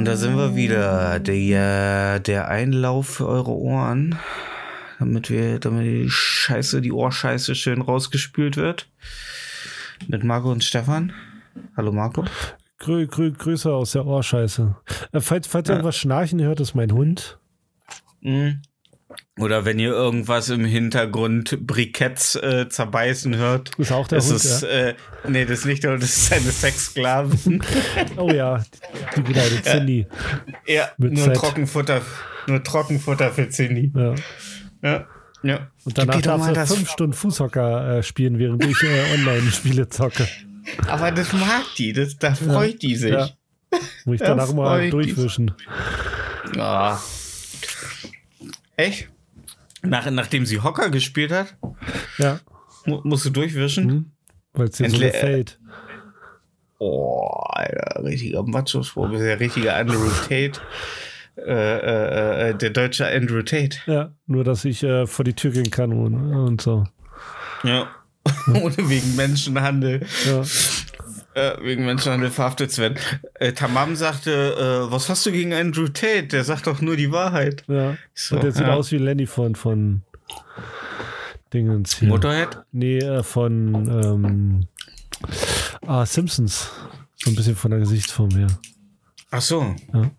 Und da sind wir wieder. Der, der Einlauf für eure Ohren. Damit wir, damit die Scheiße, die Ohrscheiße schön rausgespült wird. Mit Marco und Stefan. Hallo Marco. Grü grü Grüße aus der Ohrscheiße. Äh, falls falls ihr Ja. irgendwas schnarchen hört, ist mein Hund. Mhm. Oder wenn ihr irgendwas im Hintergrund Briketts äh, zerbeißen hört. Ist auch der das Hund, ist, äh, nee, das ist nicht der Hund, das ist seine Sexsklavin. Oh ja, die, die kleine Cindy. ja, Mit nur. Trockenfutter, nur Trockenfutter für Cindy. Ja. Ja. ja. Und danach Gib ihr doch darf mal sie das- fünf Stunden Fußhocker äh, spielen, während ich äh, Online-Spiele zocke. Aber das mag die, das, da freut die sich. Ja. Muss ich Ja, danach mal durchwischen. Ah. Echt? Nach, nachdem sie Hocker gespielt hat, Ja, mu musst du durchwischen? Mhm. weil es dir so Entle- gefällt. Oh, Alter, richtiger Macho-Spruch. Bist ja richtiger Andrew Tate. Äh, äh, äh, der deutsche Andrew Tate. Ja, nur dass ich äh, vor die Tür gehen kann und, und so. Ja. Ohne wegen Menschenhandel. Ja. Äh, wegen Menschenhandel verhaftet zu werden. Äh, Tamam sagte, äh, was hast du gegen Andrew Tate? Der sagt doch nur die Wahrheit. ja. So, und der sieht ja. aus wie Lenny von, von Dingens hier. Motorhead? Nee, äh, von ähm, ah, Simpsons. So ein bisschen von der Gesichtsform her. Ach so. Ja.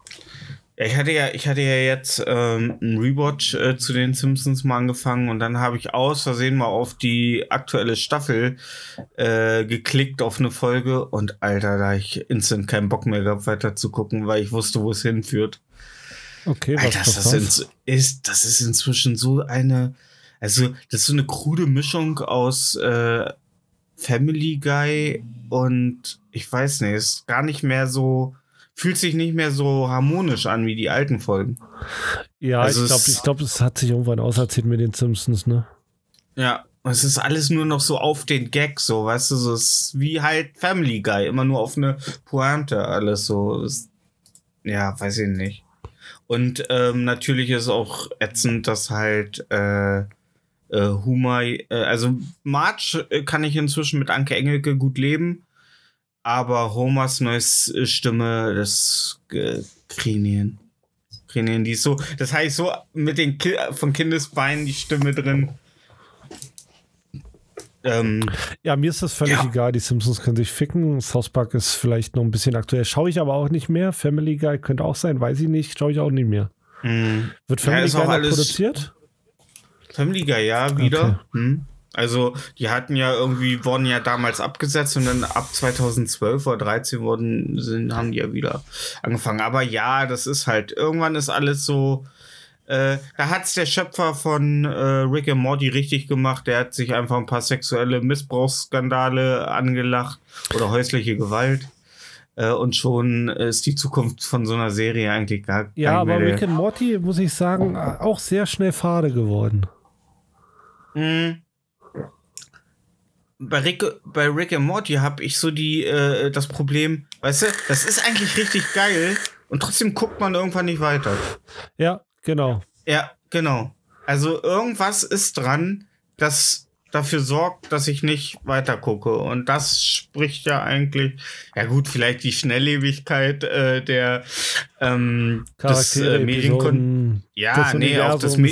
Ich hatte ja, ich hatte ja jetzt ähm, einen Rewatch äh, zu den Simpsons mal angefangen und dann habe ich aus Versehen mal auf die aktuelle Staffel äh, geklickt auf eine Folge und Alter, da ich instant keinen Bock mehr gehabt, weiter zu gucken, weil ich wusste, wo es hinführt. Okay, was Alter, das, was ins, ist, das ist inzwischen so eine, also das ist so eine krude Mischung aus äh, Family Guy und ich weiß nicht, ist gar nicht mehr so, fühlt sich nicht mehr so harmonisch an wie die alten Folgen. Ja, Also ich glaube, es- ich glaub, es hat sich irgendwann auserzählt mit den Simpsons, ne? Ja, es ist alles nur noch so auf den Gag, so, weißt du, so ist wie halt Family Guy, immer nur auf eine Pointe, alles so. Ist, ja, weiß ich nicht. Und ähm, natürlich ist auch ätzend, dass halt äh, äh, Humor, äh, also Marge äh, kann ich inzwischen mit Anke Engelke gut leben, aber Homers neues äh, Stimme, das äh, Krinien. Krinien, die ist so, das heißt so mit den Ki von Kindesbeinen die Stimme drin. Ähm, Ja, mir ist das völlig Ja. egal. Die Simpsons können sich ficken. South Park ist vielleicht noch ein bisschen aktuell. Schaue ich aber auch nicht mehr. Family Guy könnte auch sein, weiß ich nicht. Schaue ich auch nicht mehr. mh. Wird Ja, Family ist Guy auch noch alles- produziert? Family Guy, ja, wieder. Hm. Also, die hatten ja irgendwie, wurden ja damals abgesetzt und dann ab 2012 oder 13 wurden, sind, haben die ja wieder angefangen. Aber ja, das ist halt, irgendwann ist alles so, äh, da hat's der Schöpfer von äh, Rick and Morty richtig gemacht. Der hat sich einfach ein paar sexuelle Missbrauchsskandale angelacht oder häusliche Gewalt. Äh, und schon ist die Zukunft von so einer Serie eigentlich gar, gar Ja, aber Rick and Morty, muss ich sagen, auch sehr schnell fade geworden. Mhm. Bei Rick, bei Rick and Morty habe ich so die äh, das Problem, weißt du, das ist eigentlich richtig geil und trotzdem guckt man irgendwann nicht weiter. Ja, genau. Ja, genau. Also irgendwas ist dran, das dafür sorgt, dass ich nicht weiter gucke und das spricht ja eigentlich, ja gut, vielleicht die Schnelllebigkeit äh, der ähm, des äh, Medienkon ja, nee, auch des, Me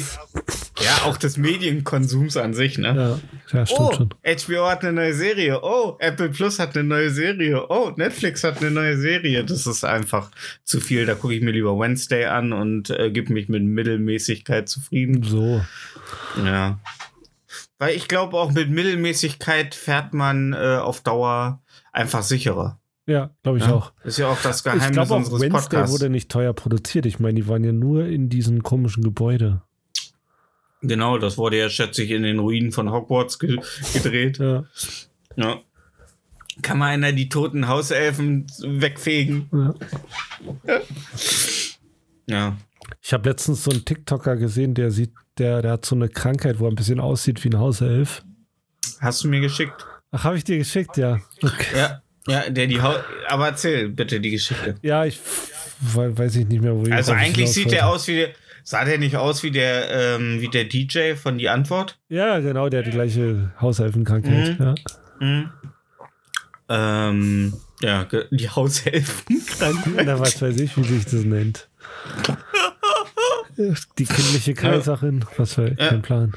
ja, auch des Medienkonsums an sich, ne? Ja, ja stimmt Oh, schon. HBO hat eine neue Serie. Oh, Apple Plus hat eine neue Serie. Oh, Netflix hat eine neue Serie. Das ist einfach zu viel. Da gucke ich mir lieber Wednesday an und äh, gebe mich mit Mittelmäßigkeit zufrieden. So. Ja. Weil ich glaube, auch mit Mittelmäßigkeit fährt man äh, auf Dauer einfach sicherer. Ja, glaube ich Ja. auch. Ist ja auch das Ich Geheimnis glaube auch, unseres Wednesday Podcasts. wurde nicht teuer produziert. Ich meine, die waren ja nur in diesem komischen Gebäude. Genau, das wurde ja, schätze ich, in den Ruinen von Hogwarts ge gedreht. Ja. Ja. Kann mal einer die toten Hauselfen wegfegen? ja. Ja. Ich habe letztens so einen TikToker gesehen, der sieht, der, der hat so eine Krankheit, wo er ein bisschen aussieht wie ein Hauself. Hast du mir geschickt? Ach, habe ich dir geschickt, ja. Okay. Ja. Ja, der die Haus. Aber erzähl bitte die Geschichte. Ja, ich we- weiß ich nicht mehr, wo ich Also eigentlich sieht der aus wie der. Sah der nicht aus wie der, ähm, wie der DJ von Die Antwort? Ja, genau, der hat die gleiche Hauselfenkrankheit. Mhm. Ja. Mhm. Ähm, ja, die Haushelfenkrankheit. Na, was weiß ich, wie sich das nennt. Die kindliche Kaiserin, was für kein Plan.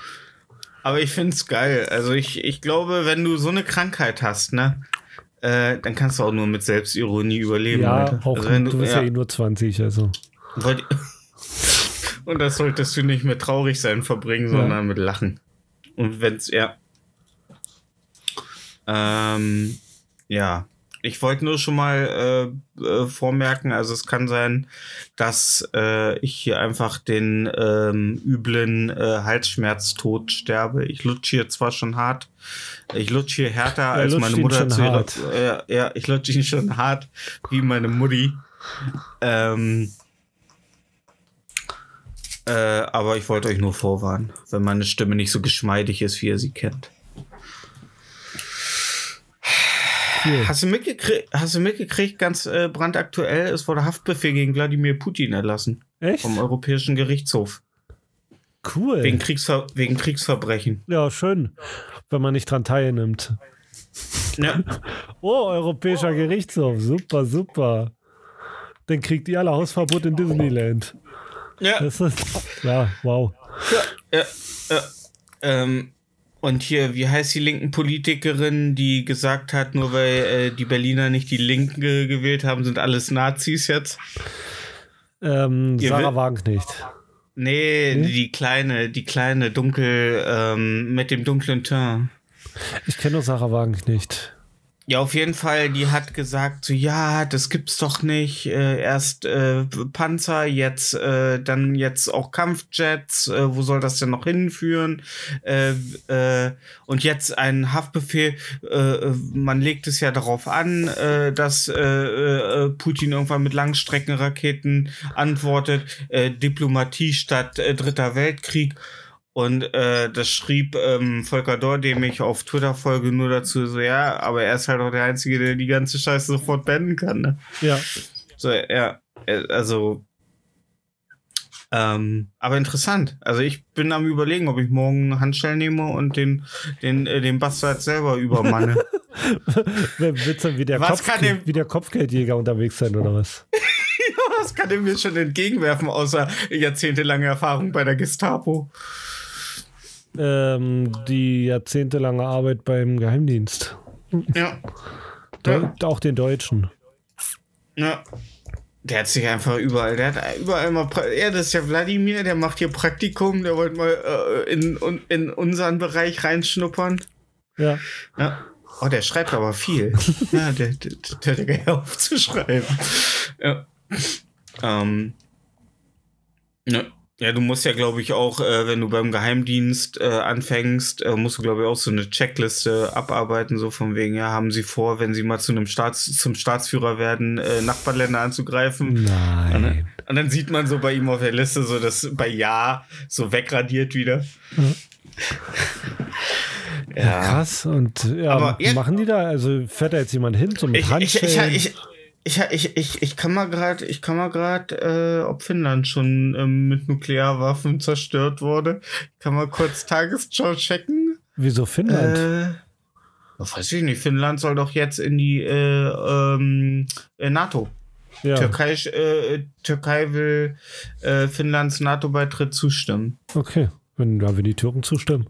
Aber ich find's geil. Also ich, ich glaube, wenn du so eine Krankheit hast, ne, äh, dann kannst du auch nur mit Selbstironie überleben. Ja, Alter. auch also wenn du bist ja. ja, eh nur 20, also. Und das solltest du nicht mit traurig sein verbringen, Ja. sondern mit Lachen. Und wenn's, ja. Ähm, ja. Ich wollte nur schon mal äh, äh, vormerken, also es kann sein, dass äh, ich hier einfach den ähm, üblen äh, Halsschmerztod sterbe. Ich lutsche hier zwar schon hart, ich lutsche hier härter als lutscht meine Mutter zu ihrer, hart. äh, ja, ich lutsche ihn schon hart wie meine Mutti. Ähm, äh, aber ich wollte euch nur vorwarnen, wenn meine Stimme nicht so geschmeidig ist, wie ihr sie kennt. Cool. Hast du mitgekriegt, hast du mitgekriegt ganz äh, brandaktuell, es wurde Haftbefehl gegen Wladimir Putin erlassen Echt? vom Europäischen Gerichtshof. Cool. Wegen, Kriegsver wegen Kriegsverbrechen. ja, schön, wenn man nicht dran teilnimmt. Ja. Oh, Europäischer Gerichtshof. Super, super. Dann kriegt ihr alle Hausverbot in Disneyland. ja, Das ist, ja, wow. ja, ja. Ähm, und hier, wie heißt die linken Politikerin, die gesagt hat, nur weil äh, die Berliner nicht die Linke gewählt haben, sind alles Nazis jetzt? Ähm, Ihr Sarah Wagenknecht. Nee, Hm? die kleine, die kleine dunkel, ähm, mit dem dunklen Teint. Ich kenne nur Sarah Wagenknecht. Ja, auf jeden Fall, die hat gesagt, so ja, das gibt's doch nicht. Äh, erst äh, Panzer, jetzt äh, dann jetzt auch Kampfjets. Äh, wo soll das denn noch hinführen? Äh, äh, und jetzt ein Haftbefehl. Äh, äh, man legt es ja darauf an, äh, dass äh, äh, Putin irgendwann mit Langstreckenraketen antwortet. Äh, Diplomatie statt äh, Dritter Weltkrieg. Und äh, das schrieb ähm, Volker Dor, dem ich auf Twitter folge, nur dazu so, ja, aber er ist halt auch der Einzige, der die ganze Scheiße sofort beenden kann, ne? Ja, So, ja, äh, also. Ähm, aber interessant. Also ich bin am überlegen, ob ich morgen Handschellen nehme und den, den, äh, den Bastard selber übermanne. wird dann wie der, Was Kopf, kann dem- wie der Kopfgeldjäger unterwegs sein oder was? Was kann er mir schon entgegenwerfen, außer jahrzehntelange Erfahrung bei der Gestapo? Ähm, die jahrzehntelange Arbeit beim Geheimdienst. Ja. Deu Ja. Auch den Deutschen. Ja. Der hat sich einfach überall, der hat überall mal, ja, das ist ja Wladimir, der macht hier Praktikum, der wollte mal äh, in, in, unseren Bereich reinschnuppern. Ja. Ja. Oh, der schreibt aber viel. ja, der, der, der hat ja aufzuschreiben. Ja. Ähm. Ja. Ja, du musst ja, glaube ich, auch, äh, wenn du beim Geheimdienst äh, anfängst, äh, musst du, glaube ich, auch so eine Checkliste abarbeiten, so von wegen, ja, haben sie vor, wenn sie mal zu einem Staats, zum Staatsführer werden, äh, Nachbarländer anzugreifen. Nein. Und dann sieht man so bei ihm auf der Liste so das bei Ja so wegradiert wieder. Ja. Krass. Und ja, Aber ja- machen die da? Also fährt da jetzt jemand hin zum Ich, ich, ich, ich, ich, ich, ich, ich kann mal gerade, ich kann mal gerade, äh, ob Finnland schon ähm, mit Nuklearwaffen zerstört wurde. Ich kann mal kurz Tagesschau checken. Wieso Finnland? Äh, weiß ich nicht. Finnland soll doch jetzt in die äh, ähm, äh, NATO. ja, Türkei, äh, Türkei will äh, Finnlands NATO-Beitritt zustimmen. okay. Wenn, ja, wenn die Türken zustimmen.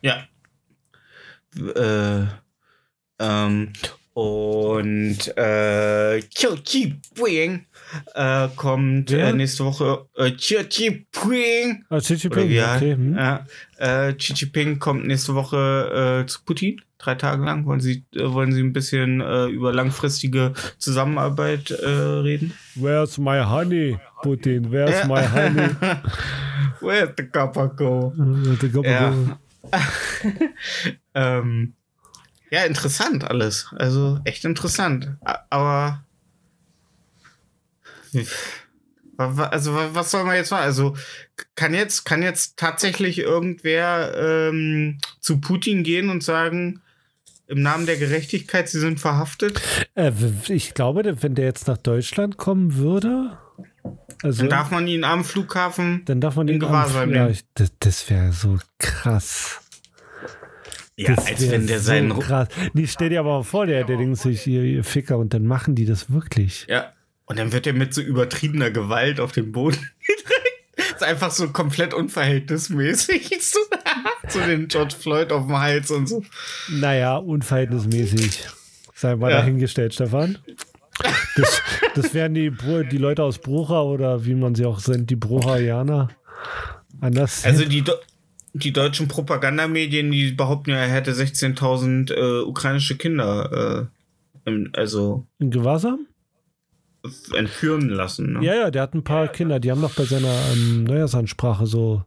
Ja. Äh, ähm, Und äh, Chiu Chi Puing äh, kommt äh, nächste Woche. Äh, Chiu Chi Puing. Ah, Xi Jinping, wie okay. hm. ja, äh, Xi Jinping kommt nächste Woche äh, zu Putin. Drei Tage lang wollen sie, äh, wollen sie ein bisschen äh, über langfristige Zusammenarbeit äh, reden. Where's my honey, Putin? Where's Ja. my honey? Where's the copper go? Äh, der Gobble- Ja. ähm, ja, interessant alles. Also echt interessant. Aber also wa- was soll man jetzt machen? Also kann jetzt kann jetzt tatsächlich irgendwer ähm, zu Putin gehen und sagen im Namen der Gerechtigkeit, sie sind verhaftet? Äh, ich glaube, wenn der jetzt nach Deutschland kommen würde, also Dann darf man ihn am Flughafen. dann darf man in ihn Gewahrsam ja, nehmen. das, das wäre so krass. Ja, Das als wenn der seinen. so krass. Nee, stell dir aber mal vor, der, der denkt sich, ihr, ihr Ficker, und dann machen die das wirklich. Ja. Und dann wird er mit so übertriebener Gewalt auf den Boden gedrückt. ist einfach so komplett unverhältnismäßig. So, so den George Floyd auf dem Hals und so. Naja, unverhältnismäßig. Sei mal Ja. dahingestellt, Stefan. Das, das wären die, die Leute aus Brucha oder wie man sie auch sind, die Bruchaianer. Anders. Also die, die deutschen Propagandamedien, die behaupten ja, er hätte 16.000 äh, ukrainische Kinder äh, im, also in Gewahrsam? entführen lassen. Ne? Ja, ja, der hat ein paar Kinder, die haben noch bei seiner ähm, Neujahrsansprache so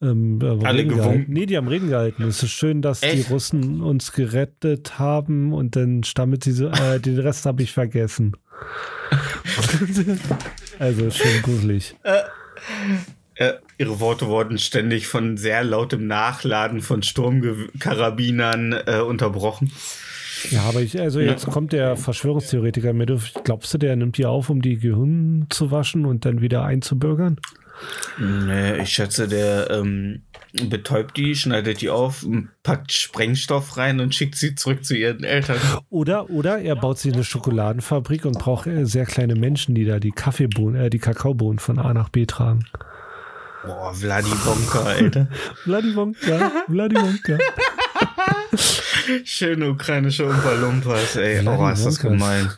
ähm, äh, Alle Reden gewunken? gehalten. Nee, die haben Reden gehalten. Es ist schön, dass Echt? die Russen uns gerettet haben und dann stammet sie so, äh, den Rest habe ich vergessen. also schön gruselig. Äh, ihre Worte wurden ständig von sehr lautem Nachladen von Sturmkarabinern äh, unterbrochen. Ja, aber ich, also jetzt kommt der Verschwörungstheoretiker mit. Glaubst du, der nimmt die auf, um die Gehirn zu waschen und dann wieder einzubürgern? Nee, ich schätze, der ähm, betäubt die, schneidet die auf, packt Sprengstoff rein und schickt sie zurück zu ihren Eltern. Oder, oder er baut sich eine Schokoladenfabrik und braucht äh, sehr kleine Menschen, die da die Kaffeebohnen, äh, die Kakaobohnen von A nach B tragen. Boah, Vladi Bonka, Alter. Vladivonka, Vladivonka. Schöne ukrainische Umpa-Lumpas, ey. Oh, ist das gemein.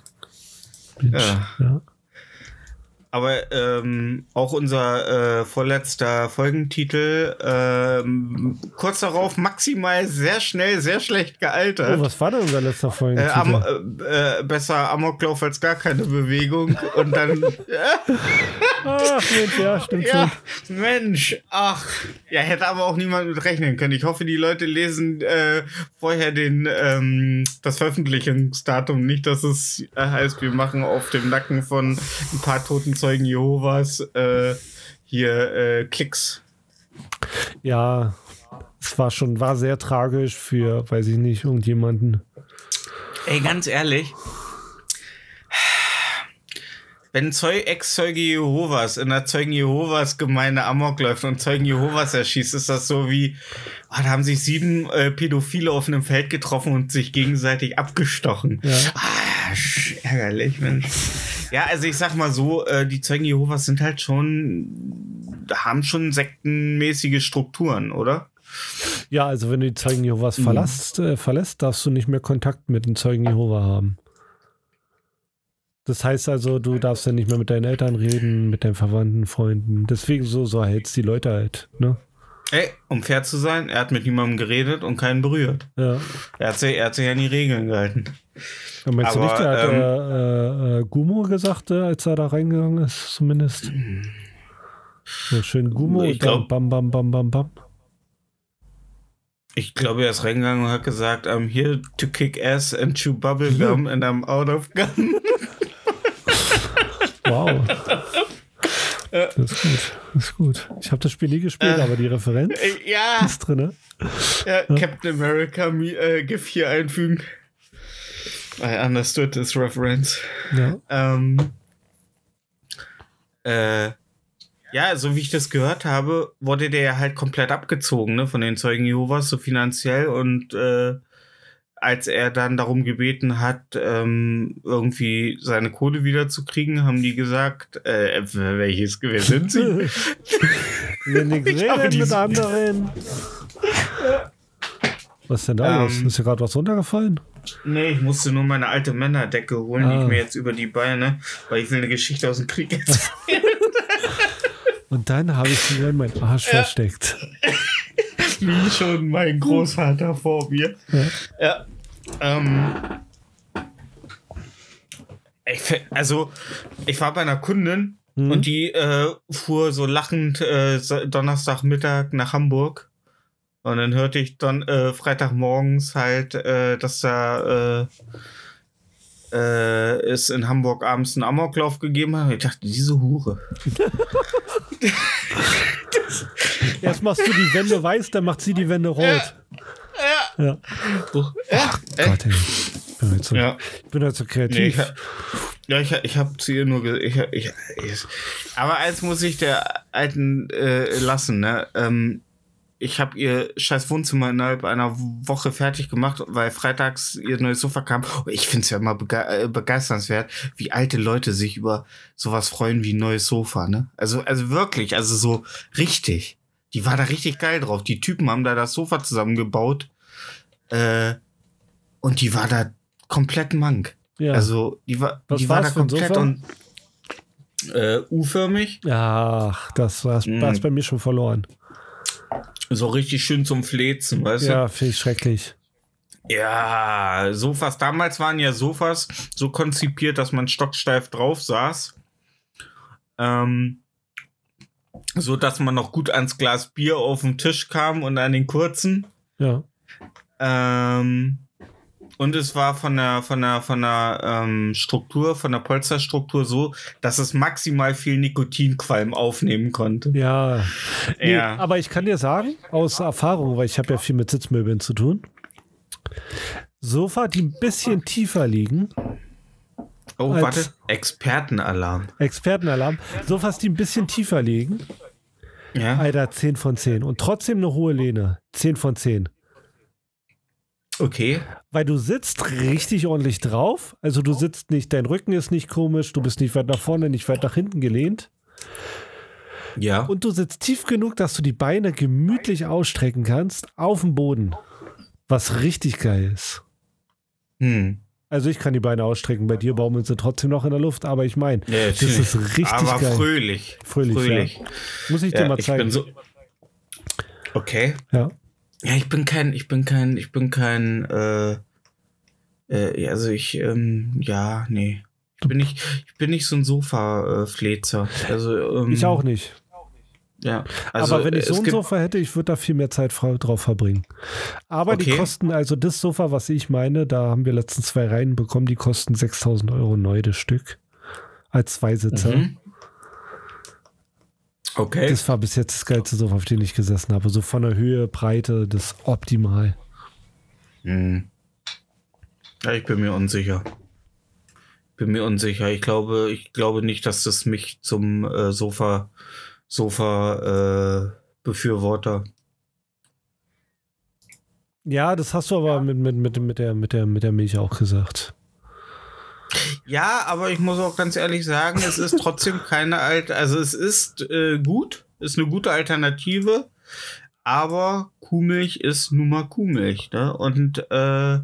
Ja. Ja. Aber ähm, auch unser äh, vorletzter Folgentitel, ähm, kurz darauf maximal sehr schnell, sehr schlecht gealtert. Oh, was war denn unser letzter Äh, Folge? am, äh, äh, besser Amoklauf als gar keine Bewegung. Und dann, Ach, Mensch, ja, stimmt ja, schon. Mensch, ach. Ja, hätte aber auch niemand mit rechnen können. Ich hoffe, die Leute lesen äh, vorher den, ähm, das Veröffentlichungsdatum. Nicht, dass es äh, heißt, wir machen auf dem Nacken von ein paar toten Zeugen Jehovas äh, hier äh, Klicks. Ja, es war schon, war sehr tragisch für, weiß ich nicht, irgendjemanden. Ey, ganz ehrlich. Wenn Zeu Ex-Zeuge Jehovas in der Zeugen Jehovas Gemeinde Amok läuft und Zeugen Jehovas erschießt, ist das so wie, ah, da haben sich sieben äh, Pädophile auf einem Feld getroffen und sich gegenseitig abgestochen. Ja. Ah, ärgerlich, Mensch. Ja, also ich sag mal so, äh, die Zeugen Jehovas sind halt schon, haben schon sektenmäßige Strukturen, oder? Ja, also wenn du die Zeugen Mhm. Jehovas verlässt, äh, verlässt, darfst du nicht mehr Kontakt mit den Zeugen Jehova haben. Das heißt also, du darfst ja nicht mehr mit deinen Eltern reden, mit deinen Verwandten, Freunden. Deswegen so, so hältst die Leute halt, ne? Ey, um fair zu sein, er hat mit niemandem geredet und keinen berührt. Ja. Er hat sich, er hat sich an die Regeln gehalten. Und meinst du Aber, nicht, der hat ähm, äh, äh, Gumo gesagt, äh, als er da reingegangen ist, zumindest? So schön Gumo Ich und dann glaub- bam, bam, bam, bam, bam. Ich glaube, er ist reingegangen und hat gesagt, I'm here to kick ass and chew bubblegum and I'm out of gum. Wow. Das ist gut. Das ist gut. Ich habe das Spiel nie gespielt, Äh. aber die Referenz Äh, ja, ist drin, ne? ja, Captain America äh, GIF hier einfügen. I understood this reference. Ja. Ähm, äh, ja, so wie ich das gehört habe, wurde der ja halt komplett abgezogen, ne, von den Zeugen Jehovas, so finanziell und äh, als er dann darum gebeten hat, ähm, irgendwie seine Kohle wiederzukriegen, haben die gesagt, äh, welches, wer sind sie? Ich habe reden mit anderen. Was ist denn da los? Ähm, Ist dir gerade was runtergefallen? Nee, ich musste nur meine alte Männerdecke holen, die Ah. ich mir jetzt über die Beine, weil ich will eine Geschichte aus dem Krieg erzählen. Und dann habe ich sie in meinen Arsch versteckt. Wie schon mein Großvater vor mir. Ja. Ja. Ähm, ich, also, ich war bei einer Kundin Mhm. und die äh, fuhr so lachend äh, Donnerstagmittag nach Hamburg. Und dann hörte ich dann äh, Freitagmorgens halt, äh, dass da äh, äh, es in Hamburg abends einen Amoklauf gegeben hat. Ich dachte, diese Hure. Erst machst du die Wände weiß, dann macht sie die Wände rot. Ja. Ja, Gott, ey. Ich bin halt so, ja. bin halt so Nee, kreativ. ich, ha- ja, ich, ich habe zu ihr nur ge- ich, ich, ich, Aber eins muss ich der Alten äh, lassen, ne? Ähm, ich habe ihr scheiß Wohnzimmer innerhalb einer Woche fertig gemacht, weil freitags ihr neues Sofa kam. Und ich find's ja immer bege äh, begeisternswert, wie alte Leute sich über sowas freuen wie ein neues Sofa, ne? Also, also wirklich, also so richtig. Die war da richtig geil drauf. Die Typen haben da das Sofa zusammengebaut. Äh, und die war da komplett mank. Ja. Also, die war, Was die war da komplett und äh, U-förmig. Ach, das war Mm. es bei mir schon verloren. So richtig schön zum Flezen, weißt Ja, finde ich schrecklich. du? Ja, Sofas. Damals waren ja Sofas so konzipiert, dass man stocksteif drauf saß. Ähm, so dass man noch gut ans Glas Bier auf den Tisch kam und an den kurzen. Ja. Ähm, und es war von der, von der, von der ähm, Struktur, von der Polsterstruktur so, dass es maximal viel Nikotinqualm aufnehmen konnte. Ja. Nee, Ja. Aber ich kann dir sagen, aus Erfahrung, weil ich habe ja viel mit Sitzmöbeln zu tun. Sofa, die ein bisschen tiefer liegen, Oh, warte. Expertenalarm. Expertenalarm, Sofas, die ein bisschen tiefer liegen, Ja. Alter, 10 von 10. Und trotzdem eine hohe Lehne, 10 von 10. Okay. Weil du sitzt richtig ordentlich drauf. Also du sitzt nicht, dein Rücken ist nicht komisch, du bist nicht weit nach vorne, nicht weit nach hinten gelehnt. Ja. Und du sitzt tief genug, dass du die Beine gemütlich ausstrecken kannst auf dem Boden. Was richtig geil ist. Hm. Also ich kann die Beine ausstrecken, bei dir baumeln sie trotzdem noch in der Luft, aber ich meine, Ja, das ist richtig Aber geil. fröhlich. Fröhlich, Fröhlich. Muss ich dir Ja, mal ich zeigen. bin so. Okay. ja. Ja, ich bin kein, ich bin kein, ich bin kein, äh, äh, also ich, ähm, ja, nee. Ich bin nicht, ich bin nicht so ein Sofa-Flezer. Also, ähm, Ich auch nicht. Ja. Also, aber wenn ich es so ein Sofa hätte, ich würde da viel mehr Zeit drauf verbringen. Aber die Okay. kosten, also das Sofa, was ich meine, da haben wir letztens zwei Reihen bekommen, die kosten 6000 Euro neu das Stück. Als Zweisitzer. Mhm. Okay. Das war bis jetzt das geilste Sofa, auf dem ich gesessen habe. So von der Höhe, Breite, das optimal. Hm. Ja, ich bin mir unsicher. Bin mir unsicher. Ich glaube, ich glaube nicht, dass das mich zum äh, Sofa, Sofa äh, Befürworter. Ja, das hast du aber mit, mit, mit, mit, der, mit, der, mit der Milch auch gesagt. Ja, aber ich muss auch ganz ehrlich sagen, es ist trotzdem keine alte, also es ist äh, gut, ist eine gute Alternative, aber Kuhmilch ist nun mal Kuhmilch, ne? Und äh,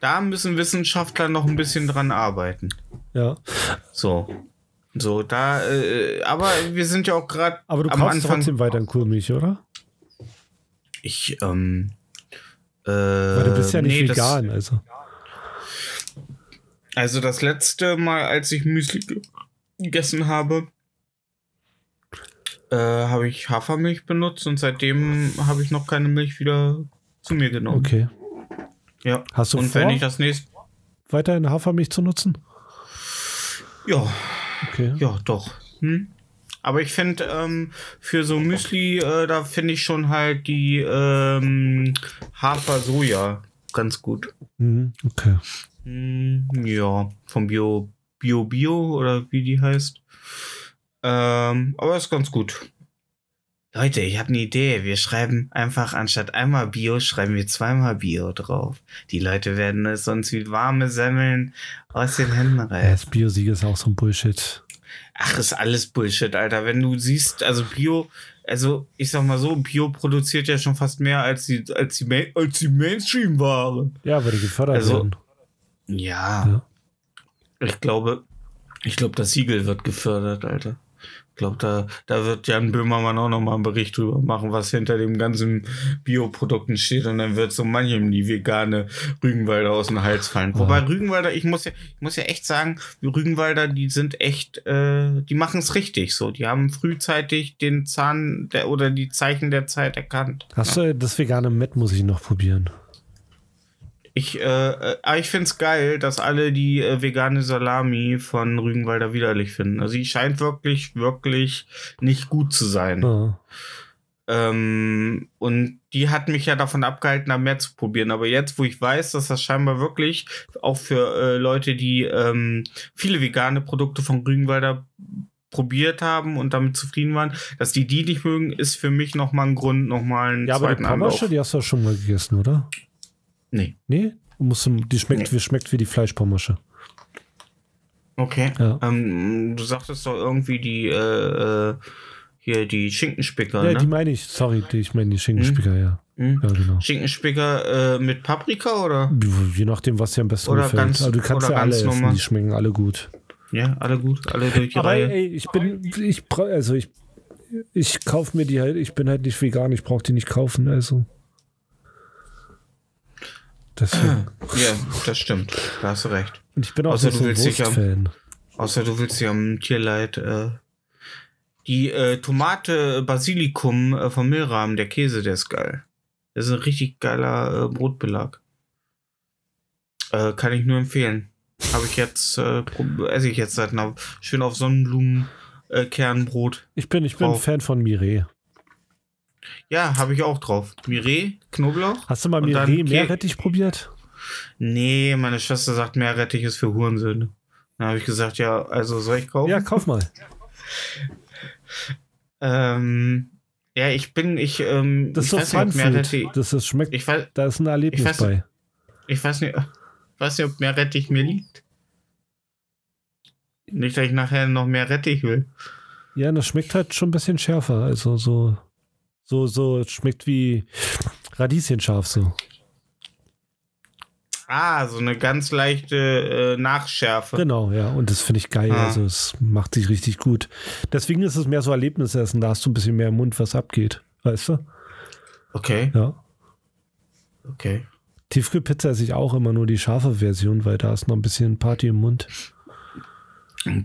da müssen Wissenschaftler noch ein bisschen dran arbeiten. Ja. So. So, da, äh, aber wir sind ja auch gerade Aber du am kaufst Anfang. trotzdem weiter Kuhmilch, oder? Ich, ähm, äh, Weil du bist ja nicht nee, das- vegan, also. Also das letzte Mal, als ich Müsli ge- gegessen habe, äh, habe ich Hafermilch benutzt und seitdem habe ich noch keine Milch wieder zu mir genommen. Okay. Ja. Hast du und vor, wenn ich das nächste, weiterhin Hafermilch zu nutzen? ja, Okay. ja, doch. Hm? Aber ich finde, ähm, für so Müsli, äh, da finde ich schon halt die ähm, Hafer-Soja ganz gut. Mhm, okay. Hm, ja, vom Bio, Bio Bio oder wie die heißt. Ähm, aber ist ganz gut. Leute, ich habe eine Idee. Wir schreiben einfach anstatt einmal Bio, schreiben wir zweimal Bio drauf. Die Leute werden es sonst wie warme Semmeln aus den Händen Ja, reißen. das Biosiegel ist auch so ein Bullshit. Ach, ist alles Bullshit, Alter. Wenn du siehst, also Bio, also ich sag mal so, Bio produziert ja schon fast mehr als die, als die, als die Mainstream-Ware. Ja, weil die gefördert Also- werden. Ja. Ja. Ich glaube, ich glaube, das Siegel wird gefördert, Alter. Ich glaube, da, da wird Jan Böhmermann auch nochmal einen Bericht drüber machen, was hinter dem ganzen Bioprodukten steht. Und dann wird so manchem die vegane Rügenwalder aus dem Hals fallen. Ja. Wobei Rügenwalder, ich muss ja, ich muss ja echt sagen, die Rügenwalder, die sind echt, äh, die machen es richtig so. Die haben frühzeitig den Zahn der, oder die Zeichen der Zeit erkannt. Hast du das vegane Met muss ich noch probieren. Ich, äh, äh, aber ich find's geil, dass alle die äh, vegane Salami von Rügenwalder widerlich finden. Also die scheint wirklich, wirklich nicht gut zu sein. Ja. Ähm, und die hat mich ja davon abgehalten, da mehr zu probieren. Aber jetzt, wo ich weiß, dass das scheinbar wirklich auch für äh, Leute, die ähm, viele vegane Produkte von Rügenwalder probiert haben und damit zufrieden waren, dass die die nicht mögen, ist für mich nochmal ein Grund, nochmal einen Ja, aber die zweiten. Pommersche, die hast du doch schon mal gegessen, oder? Nee. Nee? Musst du, die schmeckt, wie, schmeckt wie die Fleischpommersche. Okay. Ja. Ähm, du sagtest doch irgendwie die, äh, äh, hier die Schinkenspicker, Ja, ne? die meine ich. Sorry, die, ich meine die Schinkenspicker, ja. Hm? Ja, genau. Schinkenspicker äh, mit Paprika oder? Je nachdem, was dir am besten Oder gefällt. ganz- aber du kannst oder ja alle essen, normal. die schmecken alle gut. Ja, alle gut, alle durch die Aber Reihe. ey, ich bin, ich also ich, ich kaufe mir die halt, ich bin halt nicht vegan, ich brauche die nicht kaufen, also. Deswegen. Ja, das stimmt. Da hast du recht. Und ich bin auch Außer so ein willst dich am- Wurstfan. Außer du willst ja am Tierleid äh, die äh, Tomate Basilikum äh, vom Mehlrahmen, der Käse, der ist geil. Das ist ein richtig geiler äh, Brotbelag. Äh, kann ich nur empfehlen. Habe ich jetzt, äh, esse ich jetzt seit einer schön auf Sonnenblumen äh, Kernbrot. Ich bin, ich bin Drauf. Fan von Mireille. Ja, habe ich auch drauf. Miree, Knoblauch? Hast du mal Mireille Meerrettich probiert? Nee, meine Schwester sagt, Meerrettich ist für Hurensöhne. Dann habe ich gesagt, ja, also soll ich kaufen? Ja, kauf mal. Ähm, ja, ich bin, ich, ähm, Das ist ich Fun Meerrettich. Das ist, schmeckt, ich weiß, da ist ein Erlebnis ich weiß- bei. ich weiß nicht, ich weiß nicht, ob Meerrettich mir liegt. Nicht, dass ich nachher noch mehr Rettich will. Ja, das schmeckt halt schon ein bisschen schärfer. Also so, so, so, schmeckt wie Radieschenscharf so. Ah, so eine ganz leichte äh, Nachschärfe. Genau, ja. Und das finde ich geil. Ah. Also es macht sich richtig gut. Deswegen ist es mehr so Erlebnisessen. Da hast du ein bisschen mehr im Mund, was abgeht. Weißt du? Okay, Ja. okay. Tiefkühlpizza esse ich auch immer nur die scharfe Version, weil da ist noch ein bisschen Party im Mund.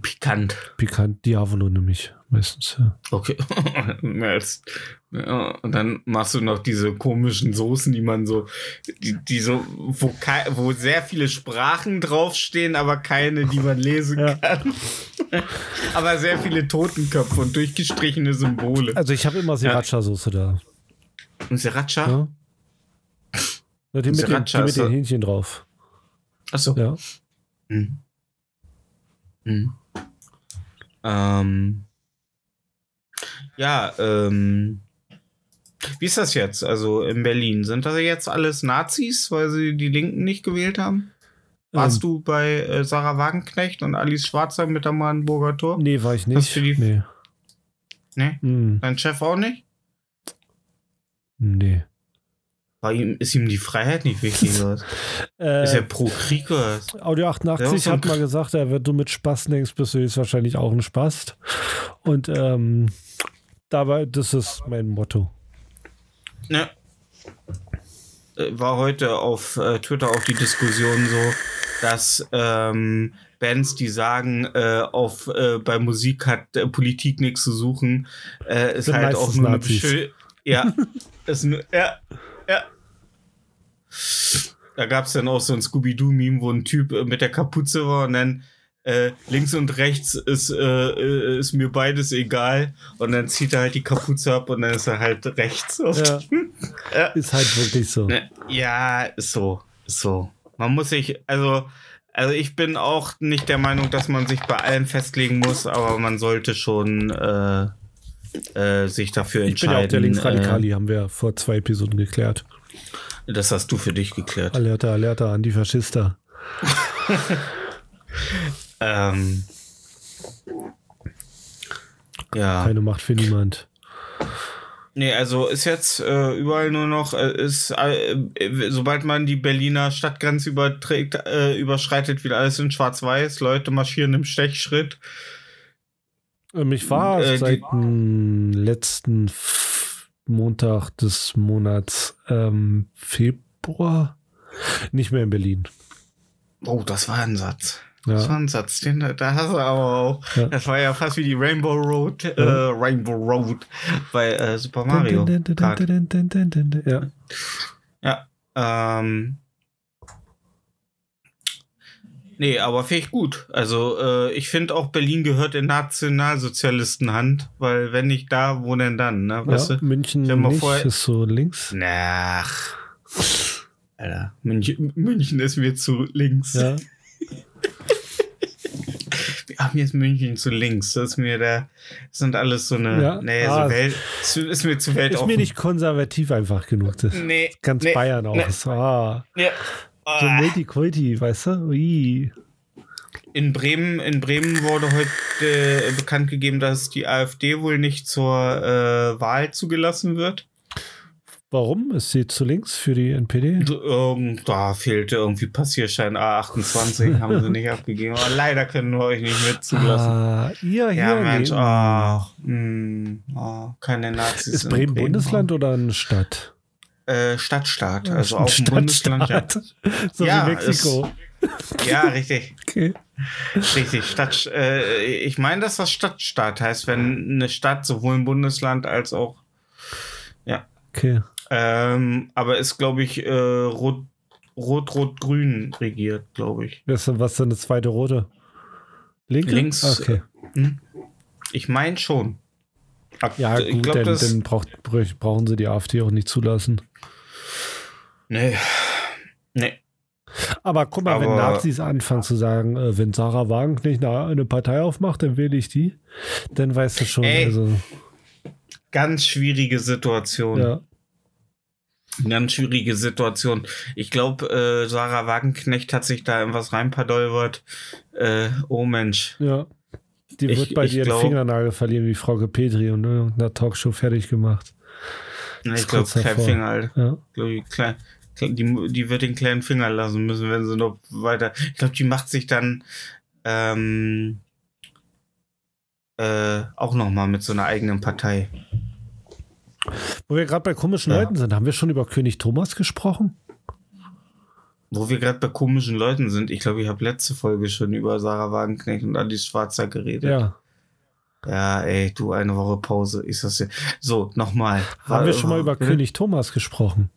Pikant. Pikant, Diavolo nämlich meistens. Ja. Okay. Und dann machst du noch diese komischen Soßen, die man so, die, die so, wo, wo sehr viele Sprachen draufstehen, aber keine, die man lesen Ja. kann. aber sehr viele Totenköpfe und durchgestrichene Symbole. Also ich habe immer Sriracha-Soße da. Und Sriracha? Ja? Die mit, den, Sriracha die mit den Hähnchen drauf. Achso. Ja. Mhm. Mhm. Ähm. Ja, ähm. Wie ist das jetzt? Also in Berlin. Sind das jetzt alles Nazis, weil sie die Linken nicht gewählt haben? Warst Ähm, du bei äh, Sarah Wagenknecht und Alice Schwarzer mit am Brandenburger Tor? Nee, war ich Hast nicht. du die- Nee. Nee? Hm, Dein Chef auch nicht? nee. War ihm, ist ihm die Freiheit nicht wichtig? Äh, ist er pro Krieg oder was? Audio Ja, 88 so ein hat mal gesagt, er wird du mit Spaß denkst, bist du jetzt wahrscheinlich auch ein Spast. Und ähm, dabei, das ist mein Motto. Ne. Äh, War heute auf äh, Twitter auch die Diskussion so, dass ähm, Bands, die sagen, äh, auf äh, bei Musik hat äh, Politik nichts zu suchen, ist Sind halt auch nur Nazis. eine Beschö Ja, ist nur, ja, ja. Da gab es dann auch so ein Scooby-Doo-Meme, wo ein Typ äh, mit der Kapuze war und dann äh, links und rechts ist, äh, äh, ist mir beides egal. Und dann zieht er halt die Kapuze ab und dann ist er halt rechts. Ja. Ja. Ist halt wirklich so. Ne, Ja, ist so, ist so. Man muss sich, also, also ich bin auch nicht der Meinung, dass man sich bei allem festlegen muss, aber man sollte schon äh, äh, sich dafür Ich bin ja auch der entscheiden. Linksradikali, haben wir vor zwei Episoden geklärt. Äh, das hast du für dich geklärt. Alerta, Alerta, Antifaschista. Ähm, Ja. Keine Macht für niemand. Nee, also ist jetzt äh, überall nur noch, äh, ist, äh, äh, sobald man die Berliner Stadtgrenze überträgt, äh, überschreitet, wieder alles in Schwarz-Weiß. Leute marschieren im Stechschritt. Ähm, Ich war Äh, seit dem letzten Montag des Monats ähm, Februar nicht mehr in Berlin. Oh, das war ein Satz. Das war Ja, ein Satz, den da hast du aber auch. Ja. Das war ja fast wie die Rainbow Road, äh, Ja. Rainbow Road bei äh, Super Mario. Dun, dun, dun. ja. Ja. Ähm. Nee, aber finde ich gut. Also, äh, ich finde auch, Berlin gehört in Nationalsozialistenhand, weil wenn nicht da, wo denn dann, ne? Weißt ja, du? München nicht, vor- ist so links. Nach. Alter, München, München ist mir zu links. Ja. Ach, mir ist München zu links. Das ist mir da, das sind alles so eine, Ja. nee, Ah, so Welt, ist, mir zu Welt Ist mir nicht konservativ einfach genug. Das Nee. ganz nee, Bayern auch. nee. So, ah, Ja. So Ah. Multikulti, weißt du? Ui. In Bremen, in Bremen wurde heute äh, bekannt gegeben, dass die AfD wohl nicht zur äh, Wahl zugelassen wird. Warum? Ist sie zu links für die NPD? Da fehlte irgendwie Passierschein A28, haben sie nicht abgegeben. Aber leider können wir euch nicht mit zulassen. Ah, ihr ja, Mensch, ach, mh, oh, keine Nazis. Ist in Bremen Bundesland oder eine Stadt? Äh, Stadtstaat, also auch ein Bundesland. Ja. Stadtstaat. So Ja, wie Mexiko. ja, richtig. Okay. Richtig, Stadt. Äh, ich meine, dass das Stadtstaat heißt, wenn eine Stadt sowohl ein Bundesland als auch. okay. Ähm, aber ist, glaube ich, äh, rot, rot-rot-grün regiert, glaube ich. Was, ist denn das zweite rote? Linke? Links. Okay. Ich meine schon. Ak- Ja, ich gut, glaube, dann, das. dann braucht, brauch- brauchen sie die AfD auch nicht zulassen. nee. Nee. Aber guck mal, wenn Aber- Nazis anfangen zu sagen, äh, wenn Sarah Wagenknecht eine, eine Partei aufmacht, dann wähle ich die, dann weißt du schon, Ey. also, Ganz schwierige Situation. ja. Ganz schwierige Situation. Ich glaube, äh, Sarah Wagenknecht hat sich da in was reinpadolvert. Äh, oh Mensch. Ja. Die Ich- wird bei ich dir glaub- den Fingernagel verlieren wie Frau Petri und in irgendeiner Talkshow fertig gemacht. Ich Ist glaube. Kleinfinger, Alter. Ja. Glaub ich, klein, die, die wird den kleinen Finger lassen müssen, wenn sie noch weiter. Ich glaube, die macht sich dann ähm, äh, auch noch mal mit so einer eigenen Partei. Wo wir gerade bei komischen Ja. Leuten sind, haben wir schon über König Thomas gesprochen? Wo wir gerade bei komischen Leuten sind. Ich glaube, ich habe letzte Folge schon über Sarah Wagenknecht und Alice Schwarzer geredet. Ja. Ja, ey, du, eine Woche Pause. Ist das ja. So, nochmal. Haben wir schon mal über Bitte? König Thomas gesprochen?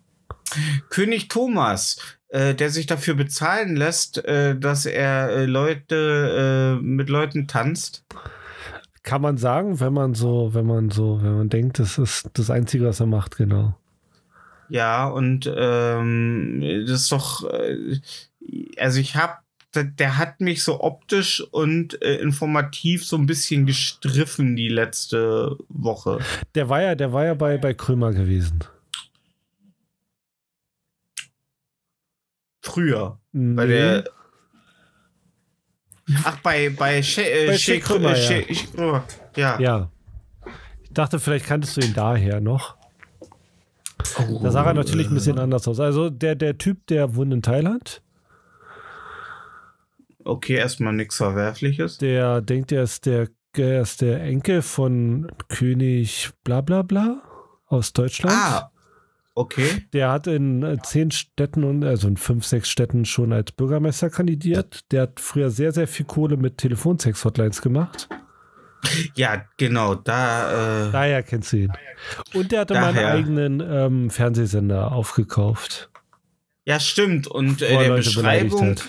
König Thomas, äh, der sich dafür bezahlen lässt, äh, dass er äh, Leute äh, mit Leuten tanzt. Kann man sagen, wenn man so, wenn man so, wenn man denkt, das ist das Einzige, was er macht, genau. Ja, und ähm, das ist doch, äh, also ich hab, der, der hat mich so optisch und äh, informativ so ein bisschen gestriffen die letzte Woche. Der war ja, der war ja bei, bei Krömer gewesen. Früher. Nee. Bei der. Ach, bei, bei, She, äh, Bei She, Krömer, äh, ja. Shea Krömer. Ja. Ja. Ich dachte, vielleicht kanntest du ihn daher noch. Oh, Da sah er natürlich ein bisschen anders aus. Also der, der Typ, der wohnt in Thailand, Okay, erstmal nichts Verwerfliches. der denkt, er ist der, er ist der Enkel von König bla bla bla aus Deutschland. Ah, okay. Der hat in äh, zehn Städten und also in fünf, sechs Städten schon als Bürgermeister kandidiert. Der hat früher sehr, sehr viel Kohle mit Telefonsex-Hotlines gemacht. Ja, genau, da, äh, Daher kennst du ihn. Und der hatte Daher. eigenen ähm, Fernsehsender aufgekauft, ja, stimmt. Und äh, er der Beschreibung, hat.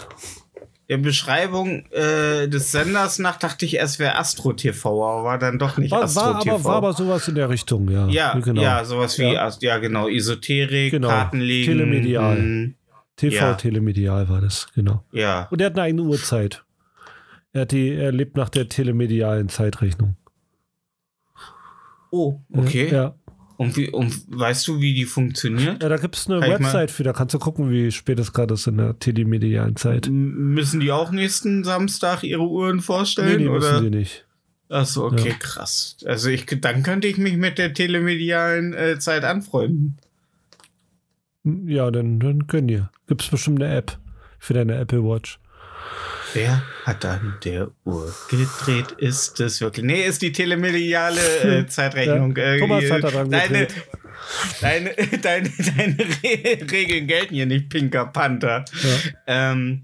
der Beschreibung äh, des Senders nach dachte ich erst wäre Astro TV, aber war dann doch nicht War, Astro war, TV. aber, war aber sowas in der Richtung, ja. ja, genau. ja, sowas wie, Ja. Ja, genau, Esoterik, Genau. Kartenlegen. Telemedial. mh, TV Ja. Telemedial war das, genau. Ja, Und er hat eine eigene Uhrzeit. Er, hat die, er lebt nach der telemedialen Zeitrechnung. oh, okay. Ja, Und, wie, und weißt du, wie die funktioniert? ja da gibt es eine Kann Website für, da kannst du gucken, wie spät es gerade ist in der telemedialen Zeit. M- Müssen die auch nächsten Samstag ihre Uhren Nee, vorstellen? die oder? müssen sie nicht. Achso, okay, Ja. krass. Also ich, dann könnte ich mich mit der telemedialen äh, Zeit anfreunden. Ja, dann, dann können ihr. Gibt es bestimmt eine App für deine Apple Watch. Wer hat an der Uhr gedreht? Ist es wirklich? Nee, ist die telemediale äh, Zeitrechnung. Ja, äh, Thomas hat daran deine, deine, deine, deine Re Regeln gelten hier nicht, Pinker Panther. Ja. Ähm,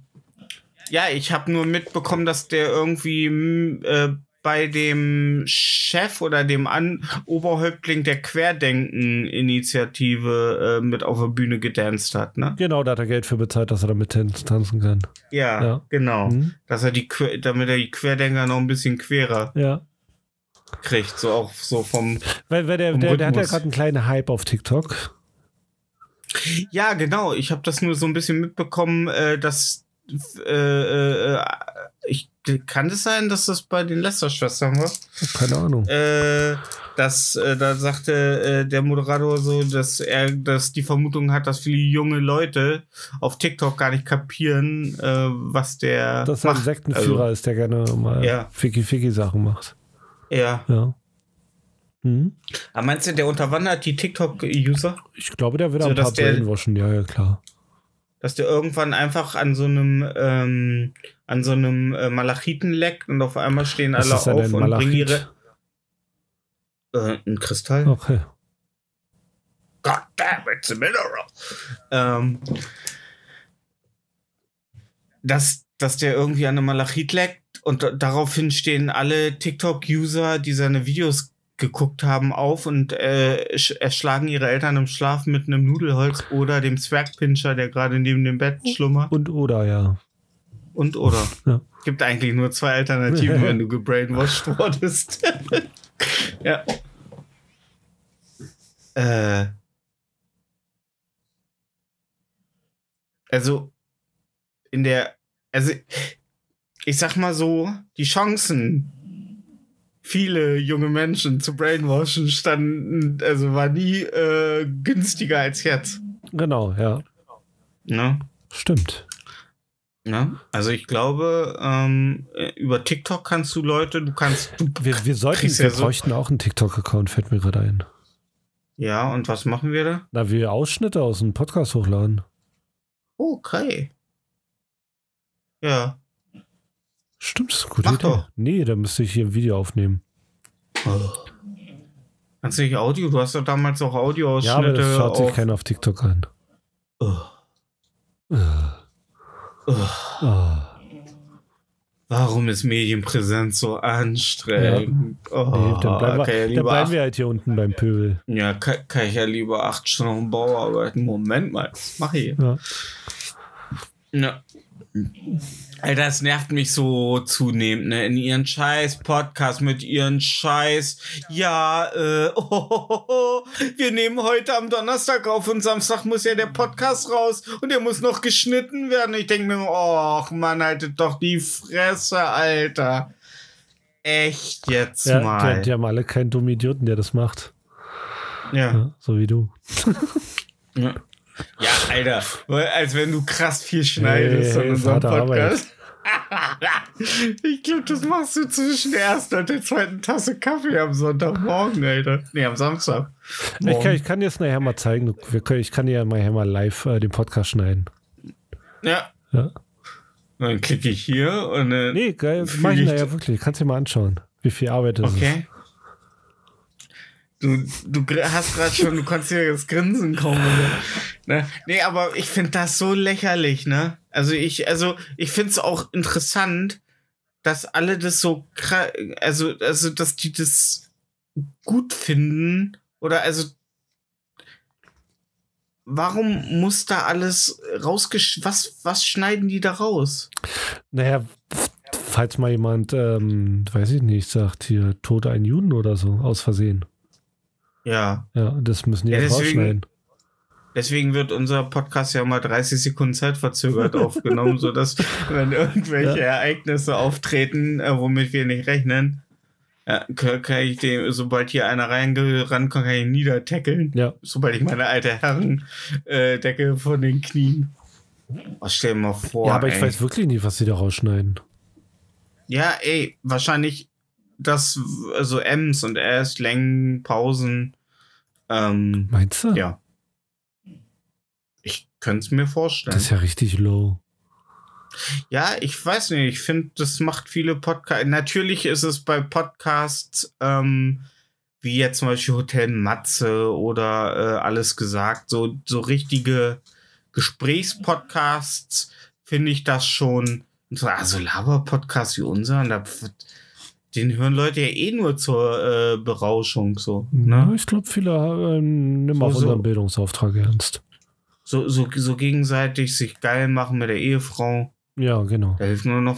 ja, ich habe nur mitbekommen, dass der irgendwie äh, bei dem Chef oder dem An Oberhäuptling der Querdenken-Initiative äh, mit auf der Bühne gedanced hat, ne? Genau, da hat er Geld für bezahlt, dass er damit tan- tanzen kann. Ja, Ja. genau. Mhm. Dass er die, damit er die Querdenker noch ein bisschen querer Ja. kriegt, so auch so vom. Weil, weil der, der, der hat ja gerade einen kleinen Hype auf TikTok. Ja, genau. Ich habe das nur so ein bisschen mitbekommen, äh, dass äh, äh, ich kann es sein, dass das bei den Lester-Schwestern war. Keine Ahnung. Äh, dass äh, da sagte äh, der Moderator so, dass er, dass die Vermutung hat, dass viele junge Leute auf TikTok gar nicht kapieren, äh, was der Dass er ein macht. Sektenführer ist, der gerne mal Also, Ja. Ficky-Ficky-Sachen macht. Also, ja. Ja. Mhm. Aber meinst du, der unterwandert die TikTok-User? Ich glaube, der wird So, ein paar der- brainwashen, ja, ja, klar. Dass der irgendwann einfach an so einem ähm, an so einem äh, Malachiten leckt und auf einmal stehen alle auf und bringen Malachit? ihre äh, ein Kristall. Okay. God damn, it's a mineral. Ähm, dass, dass der irgendwie an einem Malachit leckt und da- daraufhin stehen alle TikTok-User, die seine Videos geguckt haben, auf und äh, sch- erschlagen ihre Eltern im Schlaf mit einem Nudelholz oder dem Zwergpinscher, der gerade neben dem Bett schlummert. Und oder, ja. Und oder. Ja. Gibt eigentlich nur zwei Alternativen, wenn du gebrainwashed wurdest. ja. Äh. Also, in der. Also, ich sag mal so, die Chancen, viele junge Menschen zu brainwashen, standen, also war nie äh, günstiger als jetzt. Genau, ja. Ne? Stimmt. Ne? Also ich glaube, ähm, äh, über TikTok kannst du Leute, du kannst, du, Wir, wir sollten, wir ja so- bräuchten auch einen TikTok-Account, fällt mir gerade ein. ja, und was machen wir da? Na, wir Ausschnitte aus dem Podcast hochladen. Okay. Ja. Stimmt, das ist eine gute Mach Idee. doch. Nee, da müsste ich hier ein Video aufnehmen. Kannst du nicht Audio? Du hast doch damals auch Ja, aber Audioausschnitte das schaut sich auf. keiner auf TikTok an. Oh, oh. oh. Warum ist Medienpräsenz so anstrengend? Oh, Nee, dann bleiben, wir, ja dann lieber bleiben wir halt hier unten beim Pöbel. ja, kann, kann ich ja lieber acht Stunden Bau arbeiten. Moment mal, was mach ich? Ja. Ja. Alter, das nervt mich so zunehmend, ne? In ihren scheiß Podcast mit ihren scheiß, ja, äh, oh, oh, oh, oh, wir nehmen heute am Donnerstag auf und Samstag muss ja der Podcast raus und der muss noch geschnitten werden. Ich denke mir, och Mann, haltet doch die Fresse, Alter. Echt jetzt Ja, mal. die, die haben alle keinen dummen Idioten, der das macht. ja. Ja, so wie du. Ja. Ja, Alter, als wenn du krass viel schneidest Hey, in unserem harte Podcast. ich glaube, das machst du zwischen der ersten und der zweiten Tasse Kaffee am Sonntagmorgen, Alter. Nee, am Samstag. Ich kann, ich kann jetzt nachher mal zeigen. Wir können, ich kann dir nachher mal live äh, den Podcast schneiden. Ja. Ja. Dann klicke ich hier und dann. Nee, geil. Mach ich ich- nachher wirklich. Kannst dir mal anschauen, wie viel Arbeit das ist. Okay. Du, du hast gerade schon, du konntest ja das Grinsen kommen. Ne? Nee, aber ich finde das so lächerlich, ne? Also ich, also ich finde es auch interessant, dass alle das so, also, also, dass die das gut finden oder also, warum muss da alles rausgesch, was, was schneiden die da raus? Naja, falls mal jemand, ähm, weiß ich nicht, sagt hier, Tode ein Juden oder so, aus Versehen. Ja. Ja, das müssen die Ja, deswegen- rausschneiden. Deswegen wird unser Podcast ja mal 30 Sekunden zeitverzögert aufgenommen, sodass, wenn irgendwelche Ja. Ereignisse auftreten, äh, womit wir nicht rechnen, ja, kann, kann ich dem, sobald hier einer reingerannt kommt, kann ich ihn niedertackeln. Ja, Sobald ich meine alte Herren äh, decke von den Knien. Oh, stell dir mal vor. ja aber ich ey. weiß wirklich nicht, was sie da rausschneiden. Ja, ey, wahrscheinlich das, also Ms und S, Längen, Pausen. Ähm, Meinst du? ja. Ich könnte es mir vorstellen. Das ist ja richtig low. Ja, ich weiß nicht. Ich finde, das macht viele Podcasts. Natürlich ist es bei Podcasts, ähm, wie jetzt zum Beispiel Hotel Matze oder äh, alles gesagt, so, so richtige Gesprächspodcasts finde ich das schon. Also Laber-Podcasts wie unser, da, den hören Leute ja eh nur zur äh, Berauschung so. Ja, Ne? ich glaube, viele ähm, nehmen auch So- so- unseren Bildungsauftrag ernst. So, so, so gegenseitig sich geil machen mit der Ehefrau. Ja, genau. Da hilft nur noch,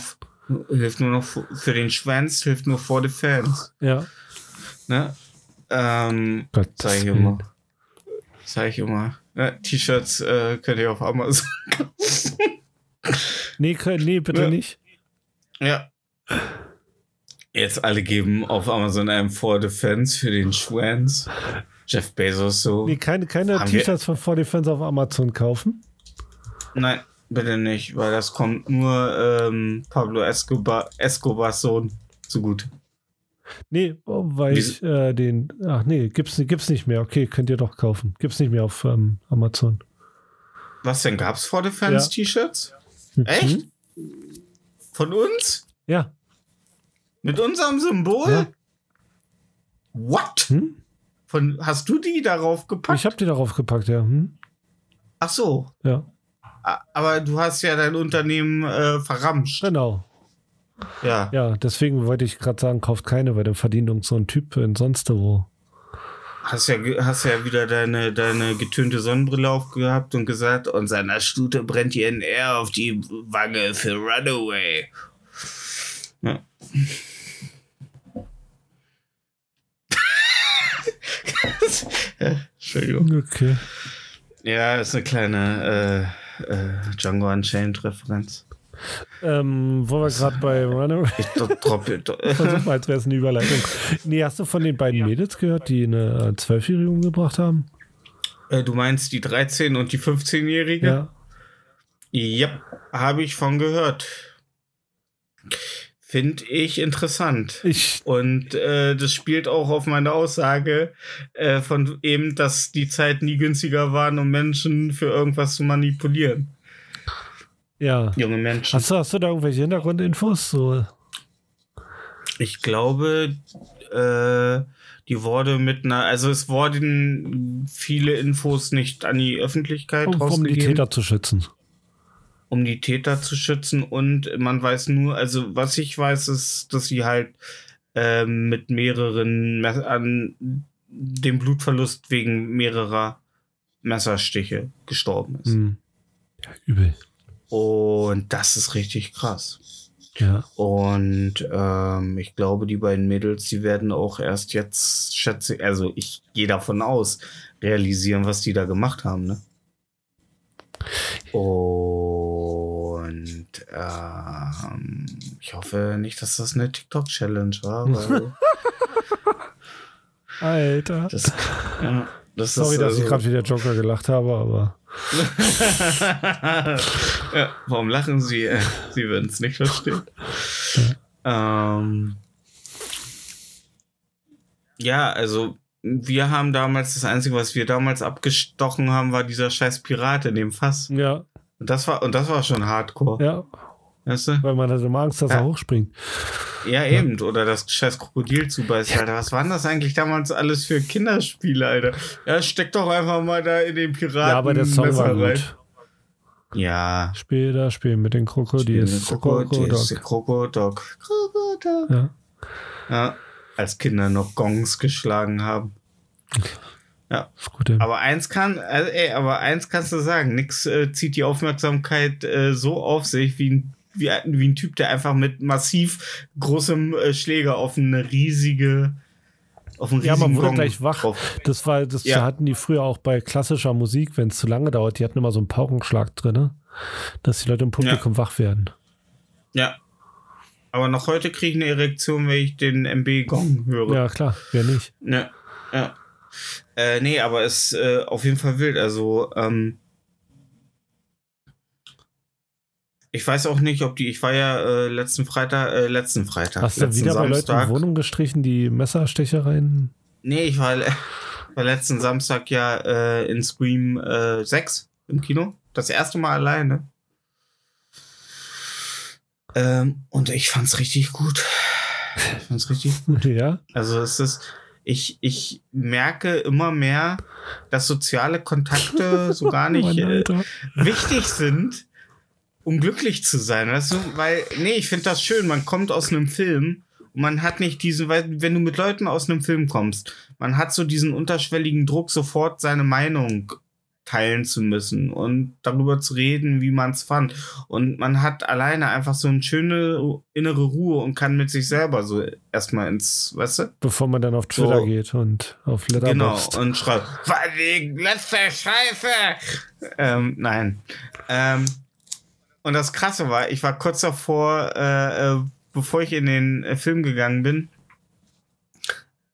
hilft nur noch für den Schwanz, hilft nur vor den Fans. Ja. Ne? Ähm, Gott, sag ich immer. Sag ich immer. Ja, T-Shirts äh, könnt ihr auf Amazon. Nee, ke- nee, bitte Ja. nicht. ja. Jetzt alle geben auf Amazon einem For Defense für den Schwanz. Jeff Bezos so. Nee, keine, keine T-Shirts von 4 Defense auf Amazon kaufen. Nein, bitte nicht, weil das kommt nur ähm, Pablo Escobar, Escobars Sohn zugute. Nee, weil ich äh, den. Ach nee, gibt's, gibt's nicht mehr. Okay, könnt ihr doch kaufen. Gibt's nicht mehr auf ähm, Amazon. Was denn? Gab's For Defense Ja. T-Shirts? Mhm. Echt? Von uns? Ja. Mit unserem Symbol? Ja. What? Hm? Von, hast du die darauf gepackt? Ich habe die darauf gepackt, ja. Hm? Ach so. Ja, Aber du hast ja dein Unternehmen äh, verramscht. genau. Ja. Ja, deswegen wollte ich gerade sagen, kauft keine, weil dann verdient uns so ein Typ in sonst wo. Hast ja, hast ja wieder deine, deine getönte Sonnenbrille aufgehabt und gesagt, und seiner Stute brennt die NR auf die Wange für Runaway. Ja. ja, Entschuldigung. Okay. Ja, ist eine kleine äh, äh, Django Unchained-Referenz. Ähm, wo wir gerade bei Runaway Ich droppe. versuchen, als wäre es eine Überleitung. Nee, hast du von den beiden Mädels gehört, die eine äh, Zwölfjährige umgebracht haben? Äh, du meinst die 13- und die 15-Jährige? Ja. Ja, habe ich von gehört. Finde ich interessant. Ich, Und äh, das spielt auch auf meine Aussage äh, von eben, dass die Zeit nie günstiger waren, um Menschen für irgendwas zu manipulieren. ja. Junge Menschen. Hast du, hast du da irgendwelche Hintergrundinfos? So, Ich glaube, äh, die wurde mit einer, also es wurden viele Infos nicht an die Öffentlichkeit um, um die rausgegeben. Täter zu schützen. Um die Täter zu schützen und man weiß nur, also was ich weiß, ist, dass sie halt ähm, mit mehreren Me- an dem Blutverlust wegen mehrerer Messerstiche gestorben ist. Hm. Ja, übel. Und das ist richtig krass. Ja. Und ähm, ich glaube, die beiden Mädels, die werden auch erst jetzt, schätze, also ich gehe davon aus, realisieren, was die da gemacht haben, ne? Ähm, ich hoffe nicht, dass das eine TikTok-Challenge war, weil Alter. das, ja, das Sorry, dass ich also- gerade wie der Joker gelacht habe, aber. ja, warum lachen Sie? Sie würden es nicht verstehen. ähm, ja, also wir haben damals, das Einzige, was wir damals abgestochen haben, war dieser scheiß Pirat in dem Fass. Ja, das war, und das war schon hardcore. ja, Weißt du? weil man hat immer Angst, dass Ja. er hochspringt. Ja, eben. Oder das scheiß Krokodil zubeißt, Alter. Was waren das eigentlich damals alles für Kinderspiele, Alter? Ja, steck doch einfach mal da in den Piraten. Ja, aber der Song war Messer rein. gut. Ja. Später spielen mit den Krokodils. Krokodil. Krokodok. Krokodok. Krokodok. Ja. Ja. Als Kinder noch Gongs geschlagen haben. Ey. Aber eins kann, also, ey, aber eins kannst du sagen, nix äh, zieht die Aufmerksamkeit äh, so auf sich wie ein, wie, ein- wie ein Typ, der einfach mit massiv großem äh, Schläger auf eine riesige, auf einen Ja, man wurde Gong gleich wach. drauf- Das war, das Ja. hatten die früher auch bei klassischer Musik, wenn es zu lange dauert. Die hatten immer so einen Paukenschlag drin, dass die Leute im Publikum wach werden. Ja. Aber noch heute kriege ich eine Erektion, wenn ich den MB-Gong höre. Ja, klar, wer nicht. Ja, ja. Äh, nee, aber es ist äh, auf jeden Fall wild. Also, ähm, Ich weiß auch nicht, ob die. Ich war ja äh, letzten Freitag, äh, letzten Freitag. Hast du wieder bei Leuten in Samstag. Wohnung gestrichen, die Messerstechereien? Nee, ich war, war letzten Samstag ja äh, in Scream äh, 6 im Kino. Das erste Mal alleine. Ähm, und ich fand's richtig gut. Ich fand's richtig gut. Ja. Also es ist, ich, ich merke immer mehr, dass soziale Kontakte so gar nicht äh, wichtig sind, um glücklich zu sein. Weißt du? Weil, nee, ich finde das schön. Man kommt aus einem Film und man hat nicht diesen, weil, wenn du mit Leuten aus einem Film kommst, man hat so diesen unterschwelligen Druck, sofort seine Meinung teilen zu müssen und darüber zu reden, wie man es fand. Und man hat alleine einfach so eine schöne innere Ruhe und kann mit sich selber so erstmal ins, weißt du? Bevor man dann auf Twitter So. geht und auf Genau, Letterboxd. und schreibt, was die letzte Scheiße. Ähm, nein. Ähm, und das Krasse war, ich war kurz davor, äh, äh, bevor ich in den äh, Film gegangen bin,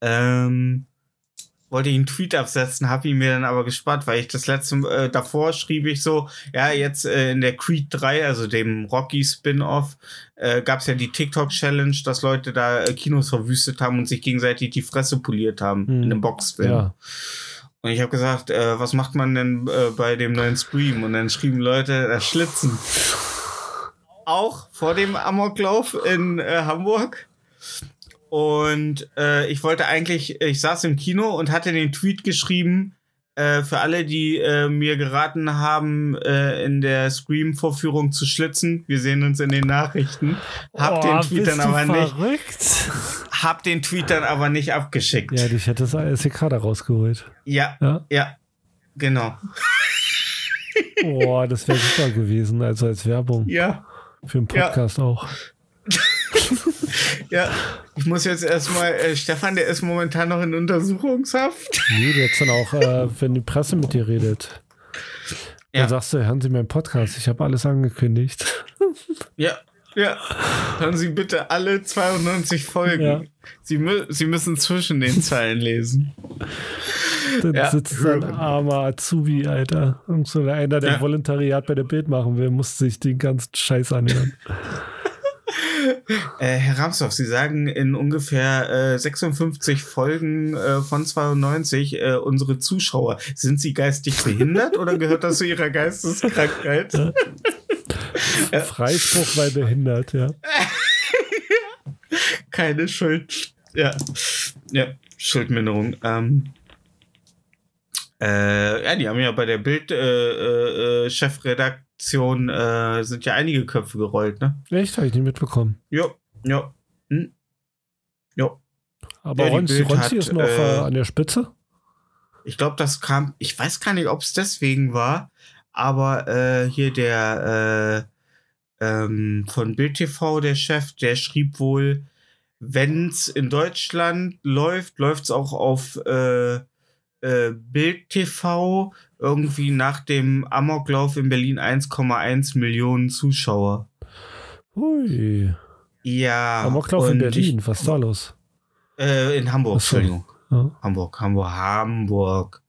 ähm, wollte ich einen Tweet absetzen, habe ihn mir dann aber gespart, weil ich das letzte äh, davor schrieb ich so, ja, jetzt äh, in der Creed 3, also dem Rocky Spin-off, äh, gab es ja die TikTok-Challenge, dass Leute da äh, Kinos verwüstet haben und sich gegenseitig die Fresse poliert haben Mhm. in einem Boxfilm. Ja. Und ich habe gesagt, äh, was macht man denn äh, bei dem neuen Scream? Und dann schrieben Leute, das Schlitzen. Auch vor dem Amoklauf in äh, Hamburg. Und äh, ich wollte eigentlich, ich saß im Kino und hatte den Tweet geschrieben, äh, für alle, die äh, mir geraten haben, äh, in der Scream-Vorführung zu schlitzen. Wir sehen uns in den Nachrichten. Hab Oh, den Tweet dann aber nicht, hab den Tweet dann aber nicht abgeschickt. Ja, dich hätte das ASCK da rausgeholt. ja, Ja. ja genau. Boah, das wäre super gewesen, also als Werbung. Ja. Für den Ja. Podcast auch. Ja, ich muss jetzt erstmal, äh, Stefan, der ist momentan noch in Untersuchungshaft. Nee, jetzt dann auch, äh, wenn die Presse mit dir redet. Ja. Dann sagst du, hören Sie meinen Podcast, ich habe alles angekündigt. Ja, ja. Hören Sie bitte alle 92 Folgen. Ja. Sie, mü Sie müssen zwischen den Zeilen lesen. Dann Ja. sitzt so ein armer Azubi, Alter. Und so einer, der Ja. Volontariat bei der Bild machen will, muss sich den ganzen Scheiß anhören. Äh, Herr Ramsdorff, Sie sagen in ungefähr äh, 56 Folgen äh, von 92 äh, unsere Zuschauer. Sind Sie geistig behindert oder gehört das zu Ihrer Geisteskrankheit? Freispruch, weil behindert, ja. Keine Schuld. Ja. Ja, Schuldminderung. Ähm, äh, ja, die haben ja bei der Bild äh, äh, Chefredaktion äh, sind ja einige Köpfe gerollt, ne? Echt, habe ich nicht mitbekommen. Ja, ja. Hm. Ja. Aber Ja, Ronzi, Ronzi hat, ist noch äh, äh, an der Spitze. Ich glaube, das kam, ich weiß gar nicht, ob es deswegen war, aber äh, hier der äh, ähm, von Bild TV, der Chef, der schrieb wohl, wenn's in Deutschland läuft, läuft's auch auf äh, äh, Bild TV irgendwie nach dem Amoklauf in Berlin 1,1 Millionen Zuschauer. Hui. Ja. Amoklauf in Berlin, was ist da los? Ich, äh, in Hamburg, Ach so. Entschuldigung. Ja. Hamburg, Hamburg, Hamburg.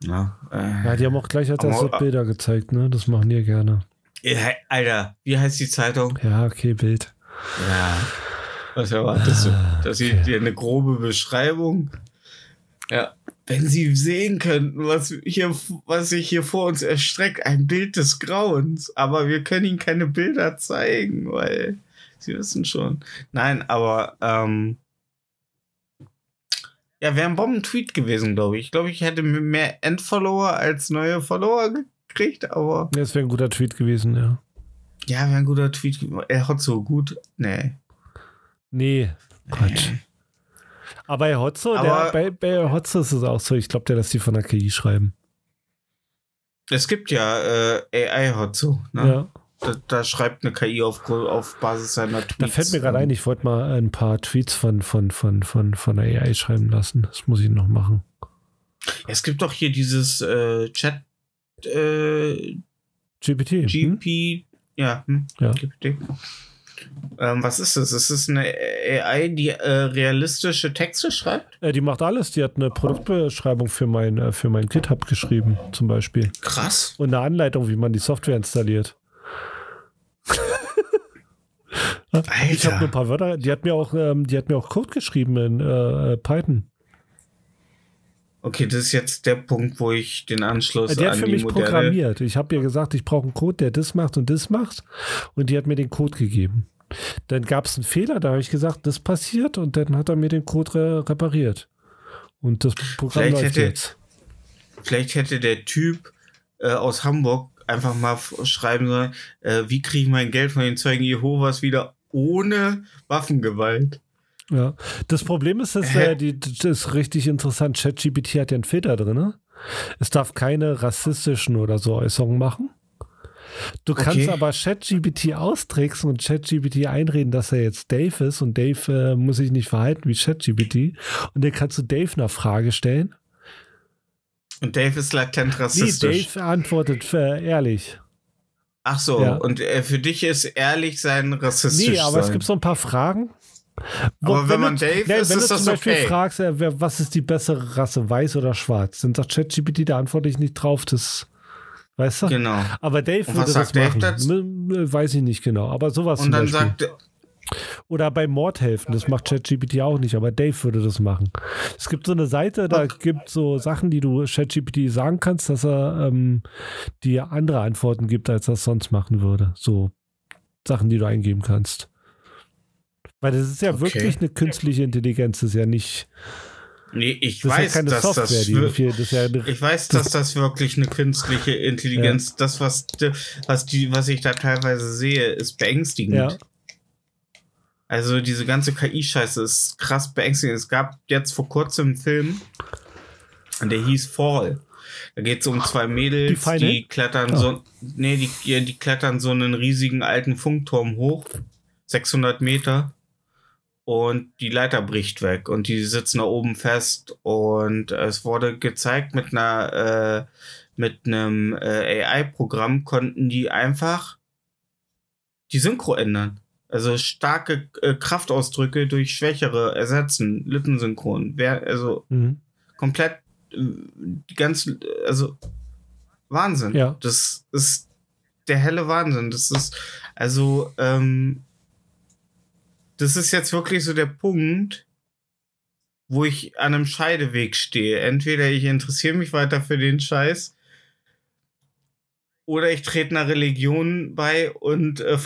Ja, äh, ja, die haben auch gleich als erstes Bilder gezeigt, ne? Das machen die ja gerne. Ja, Alter, wie heißt die Zeitung? Ja, okay, Bild. Ja. Was erwartest du? Ah, Das okay. ist dir eine grobe Beschreibung. Ja. Wenn Sie sehen könnten, was hier, was sich hier vor uns erstreckt, ein Bild des Grauens. Aber wir können Ihnen keine Bilder zeigen, weil Sie wissen schon. Nein, aber ähm, ja, wäre ein Bomben-Tweet gewesen, glaube ich. Ich glaube, ich hätte mehr Endfollower als neue Follower gekriegt, aber Ja, das wäre ein guter Tweet gewesen, ja. ja, wäre ein guter Tweet. Er hat so gut. Nee. Nee, Quatsch. Aber bei Hotzo, der, Aber- bei, bei Hotzo ist es auch so, ich glaube, der lässt die von der KI schreiben. Es gibt ja äh, AI-Hot so. Ne? Ja. Da, da schreibt eine KI auf, auf Basis seiner Tweets. Da fällt mir gerade ein, ich wollte mal ein paar Tweets von, von, von, von, von der AI schreiben lassen. Das muss ich noch machen. Es gibt doch hier dieses äh, Chat äh, GPT. Hm? GP. Ja, hm, Ja. GPT. Ähm, was ist das? Ist das eine AI, die äh, realistische Texte schreibt? Äh, die macht alles. Die hat eine Produktbeschreibung für mein, äh, für mein GitHub geschrieben, zum Beispiel. Krass. Und eine Anleitung, wie man die Software installiert. Ich habe Alter. nur ein paar Wörter, die hat mir auch, ähm, die hat mir auch Code geschrieben in äh, äh, Python. Okay, das ist jetzt der Punkt, wo ich den Anschluss die hat an für die mich programmiert. Ich habe ihr gesagt, ich brauche einen Code, der das macht und das macht. Und die hat mir den Code gegeben. Dann gab es einen Fehler, da habe ich gesagt, das passiert und dann hat er mir den Code re repariert. Und das Programm Vielleicht läuft hätte- jetzt. Vielleicht hätte der Typ äh, aus Hamburg einfach mal schreiben sollen, äh, wie kriege ich mein Geld von den Zeugen Jehovas wieder ohne Waffengewalt? Ja. Das Problem ist, dass äh, die, das ist richtig interessant. ChatGPT hat ja einen Filter drin. Ne? Es darf keine rassistischen oder so Äußerungen machen. Du kannst Okay. aber ChatGPT austricksen und ChatGPT einreden, dass er jetzt Dave ist und Dave äh, muss sich nicht verhalten wie ChatGPT. Und dann kannst du Dave eine Frage stellen. Und Dave ist latent Nee, rassistisch. Dave antwortet äh, ehrlich. Ach so, Ja. und äh, für dich ist ehrlich sein rassistisch Nee, aber sein. es gibt so ein paar Fragen. Wo- Aber wenn man du, Dave nein, ist, wenn ist du zum Beispiel okay. fragst, äh, was ist die bessere Rasse, weiß oder schwarz, dann sagt ChatGPT, da antworte ich nicht drauf, das weißt du? Genau. Aber Dave würde das Dave machen. ne, weiß ich nicht genau, aber sowas Und dann sagt Oder bei Mord helfen, das macht ChatGPT auch nicht, aber Dave würde das machen. Es gibt so eine Seite, da gibt so Sachen, die du ChatGPT sagen kannst, dass er ähm, dir andere Antworten gibt, als er es sonst machen würde. So Sachen, die du eingeben kannst. Weil das ist ja Okay. wirklich eine künstliche Intelligenz, das ist ja nicht, nee, ich das weiß, ja dass Software, das die viel, das ja ich weiß, dass das wirklich eine künstliche Intelligenz, das was was die was ich da teilweise sehe, ist beängstigend. ja, Also diese ganze KI-Scheiße ist krass beängstigend. Es gab jetzt vor kurzem einen Film, der hieß Fall. Da geht es um zwei Die Mädels, die, Feinde? klettern Ah. so, nee, die, ja, die klettern so einen riesigen alten Funkturm hoch, 600 Meter, und die Leiter bricht weg und die sitzen da oben fest und es wurde gezeigt mit einer, äh, mit einem äh, AI-Programm konnten die einfach die Synchro ändern. Also starke äh, Kraftausdrücke durch schwächere ersetzen, Lippensynchron. Wer, also mhm. komplett äh, die ganze, also Wahnsinn. Ja. Das ist der helle Wahnsinn. Das ist, also, ähm, das ist jetzt wirklich so der Punkt, wo ich an einem Scheideweg stehe. Entweder ich interessiere mich weiter für den Scheiß oder ich trete einer Religion bei und, äh,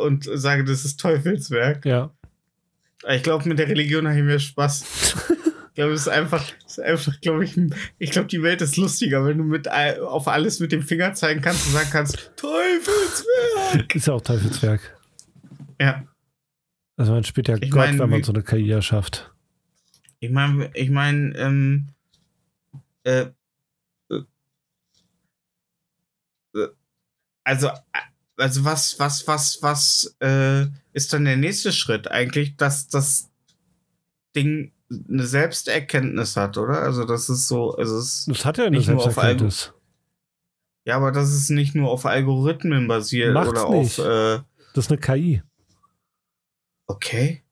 und sage, das ist Teufelswerk. ja. Ich glaube, mit der Religion habe ich mehr Spaß. Ich glaube, es ist einfach, es ist einfach, glaube ich, ich glaube, die Welt ist lustiger, wenn du mit auf alles mit dem Finger zeigen kannst und sagen kannst, Teufelswerk. Ist ja auch Teufelswerk. Ja, Also man spielt ja Ich Gott, mein, wenn man so eine KI erschafft. ich meine, ich meine, ähm, äh, äh, äh, also, äh, also was, was, was, was äh, ist dann der nächste Schritt eigentlich, dass das Ding eine Selbsterkenntnis hat, oder? Also das ist so, also es Das hat ja eine Nicht nur auf Selbsterkenntnis. Ja, aber das ist nicht nur auf Algorithmen basiert Macht's oder nicht. auf. Äh, Das ist eine KI. Okay.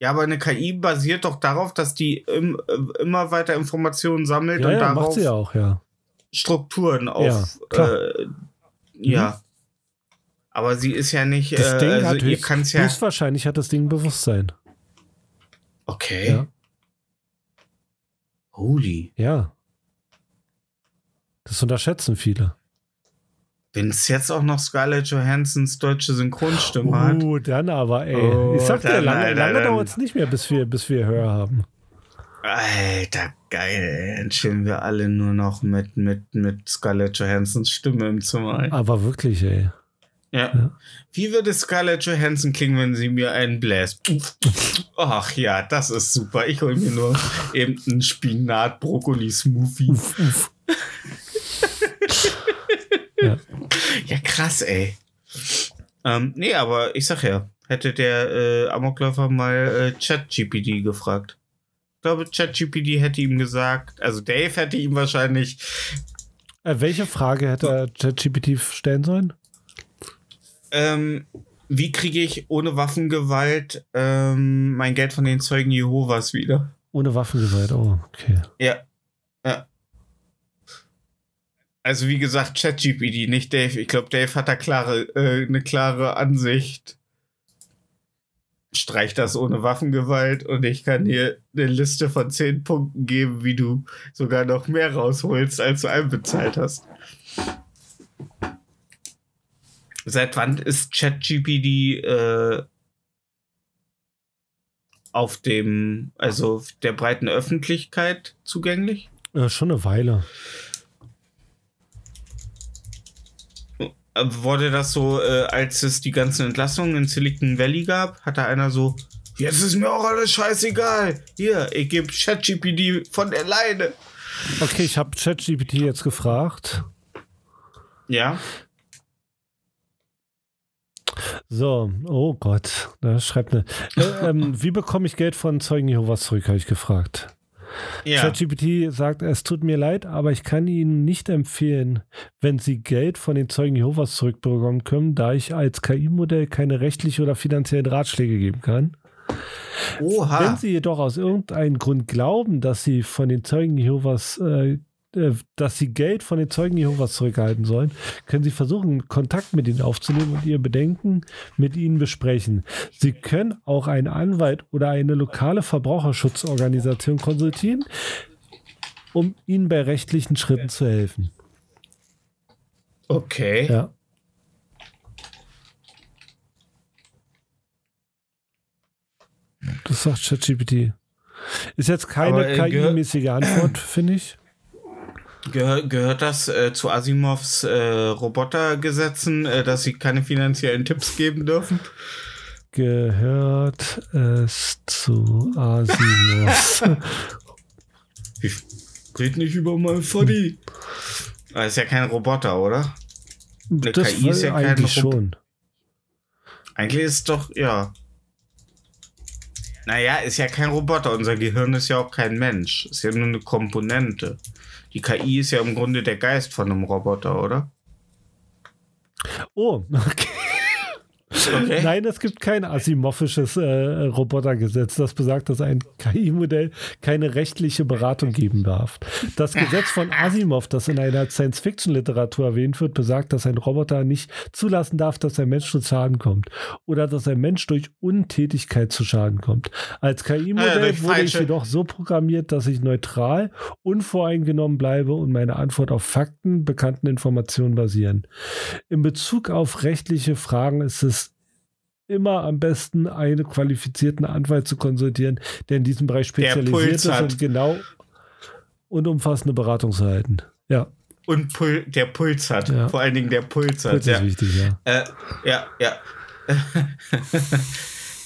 Ja, aber eine KI basiert doch darauf, dass die im, äh, immer weiter Informationen sammelt Ja, und ja, macht darauf sie ja auch, ja. Strukturen auf. Mhm. äh, ja. Aber sie ist ja nicht. Das äh, Ding also hat höchst, kann's ja. höchstwahrscheinlich hat das Ding Bewusstsein. Okay. Ja. Holy. Ja. Das unterschätzen viele. Wenn es jetzt auch noch Scarlett Johansons deutsche Synchronstimme hat. Uh, dann aber, ey. Oh, ich sag dir, lange, lange dauert es nicht mehr, bis wir, bis wir Hör haben. Alter, geil. ey. Dann chillen wir alle nur noch mit, mit, mit Scarlett Johansons Stimme im Zimmer. ey. Aber wirklich, ey. Ja. Ja. Wie würde Scarlett Johansson klingen, wenn sie mir einen bläst? Ach ja, das ist super. Ich hole mir nur eben einen Spinat-Brokkoli-Smoothie. Ja, krass, ey. Ähm, nee, aber ich sag ja, hätte der äh, Amokläufer mal äh, ChatGPT gefragt. Ich glaube, ChatGPT hätte ihm gesagt, also Dave hätte ihm wahrscheinlich, Äh, welche Frage hätte er ChatGPT stellen sollen? ähm, wie kriege ich ohne Waffengewalt ähm, mein Geld von den Zeugen Jehovas wieder? Ohne Waffengewalt, oh, okay. Ja. Ja. Also wie gesagt, ChatGPT, nicht Dave. Ich glaube, Dave hat da klare, äh, eine klare Ansicht. streich das ohne Waffengewalt und ich kann dir eine Liste von zehn Punkten geben, wie du sogar noch mehr rausholst, als du einbezahlt hast. Seit wann ist ChatGPT äh, auf dem, also der breiten Öffentlichkeit zugänglich? Äh, schon eine Weile. Wurde das so, äh, als es die ganzen Entlassungen in Silicon Valley gab, hat da einer so, jetzt ist mir auch alles scheißegal. Hier, ich gebe ChatGPT von der Leine. Okay, ich habe ChatGPT jetzt gefragt. Ja. So, oh Gott, da schreibt eine. Äh, ähm, wie bekomme ich Geld von Zeugen Jehovas zurück, habe ich gefragt. Ja. ChatGPT sagt, es tut mir leid, aber ich kann Ihnen nicht empfehlen, wenn Sie Geld von den Zeugen Jehovas zurückbekommen können, da ich als KI-Modell keine rechtliche oder finanziellen Ratschläge geben kann. Oha. Wenn Sie jedoch aus irgendeinem Grund glauben, dass Sie von den Zeugen Jehovas, äh, dass Sie Geld von den Zeugen Jehovas zurückhalten sollen, können Sie versuchen, Kontakt mit ihnen aufzunehmen und Ihr Bedenken mit ihnen besprechen. Sie können auch einen Anwalt oder eine lokale Verbraucherschutzorganisation konsultieren, um Ihnen bei rechtlichen Schritten zu helfen. Okay. Ja. Das sagt ChatGPT. Ist jetzt keine äh, KI-mäßige Antwort, finde ich. Gehör, gehört das äh, zu Asimovs äh, Robotergesetzen, äh, dass sie keine finanziellen Tipps geben dürfen? Gehört es zu Asimovs? Ich red nicht über mein Foddy. Aber ist ja kein Roboter, oder? Eine das KI ist ja kein eigentlich Rob- schon. Eigentlich ist doch, ja. Naja, ist ja kein Roboter. Unser Gehirn ist ja auch kein Mensch. Ist ja nur eine Komponente. Die KI ist ja im Grunde der Geist von einem Roboter, oder? Oh, okay. Okay. Nein, es gibt kein asimovisches äh, Robotergesetz, das besagt, dass ein KI-Modell keine rechtliche Beratung geben darf. Das Gesetz von Asimov, das in einer Science-Fiction-Literatur erwähnt wird, besagt, dass ein Roboter nicht zulassen darf, dass ein Mensch zu Schaden kommt oder dass ein Mensch durch Untätigkeit zu Schaden kommt. Als Ah KI-Modell durch wurde ich jedoch so programmiert, dass ich neutral, unvoreingenommen bleibe und meine Antwort auf Fakten, bekannten Informationen basieren. In Bezug auf rechtliche Fragen ist es immer am besten, einen qualifizierten Anwalt zu konsultieren, der in diesem Bereich spezialisiert Puls ist hat. und genau und umfassende Beratung zu halten. Ja, Und Pul der Puls hat. Ja. Vor allen Dingen der Puls hat. das ja. ist wichtig, ja. Äh, ja, ja.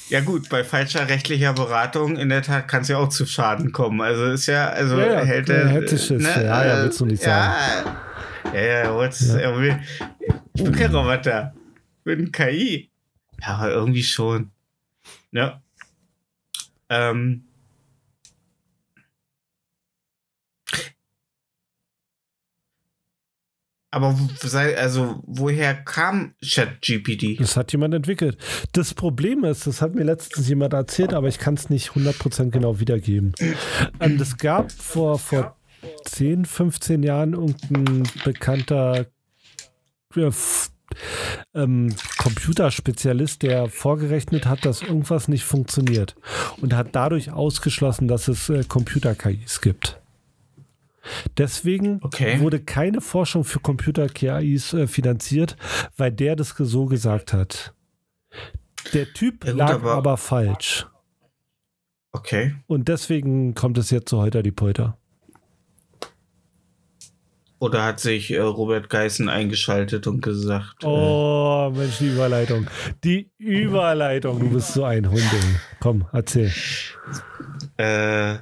ja gut, bei falscher rechtlicher Beratung in der Tat kann es ja auch zu Schaden kommen. Also ist ja, also Ja, ja, hält er er, hätte Schiss. Ja, ja, willst du nicht ja, Ja, ja, er Ja. er will, ich bin kein Roboter. Ich bin KI. Ja, irgendwie schon. Ja. Ähm. Aber sei, also woher kam ChatGPT? Das hat jemand entwickelt. Das Problem ist, das hat mir letztens jemand erzählt, aber ich kann es nicht 100% genau wiedergeben. Ähm, das gab vor, vor 10, 15 Jahren irgendein bekannter äh, ähm, Computerspezialist, der vorgerechnet hat, dass irgendwas nicht funktioniert und hat dadurch ausgeschlossen, dass es äh, Computer-KIs gibt. Deswegen Okay. wurde keine Forschung für Computer-KIs äh, finanziert, weil der das so gesagt hat. Der Typ Ja, lag aber- aber, falsch. Okay. Und deswegen kommt es jetzt zu heute die Polter. Oder hat sich äh, Robert Geißen eingeschaltet und gesagt, Oh, Mensch, die Überleitung. Die Überleitung. Du bist so ein Hund. Komm, erzähl. äh, äh,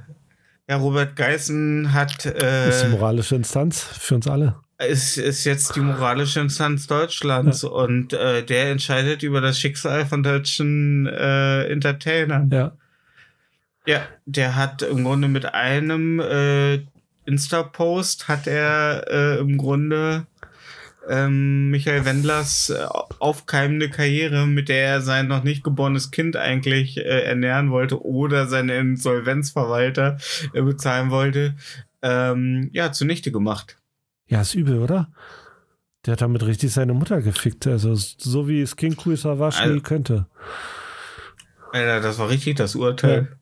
ja, Robert Geißen hat, äh, ist die moralische Instanz für uns alle. ist, ist jetzt die moralische Instanz Deutschlands und äh, der entscheidet über das Schicksal von deutschen äh, Entertainern. Ja. Ja, der hat im Grunde mit einem äh, Insta-Post hat er äh, im Grunde ähm, Michael Wendlers äh, aufkeimende Karriere, mit der er sein noch nicht geborenes Kind eigentlich äh, ernähren wollte oder seine Insolvenzverwalter äh, bezahlen wollte, ähm, ja, zunichte gemacht. Ja, ist übel, oder? Der hat damit richtig seine Mutter gefickt. Also so wie es King Savage Also- könnte. Alter, das war richtig das Urteil.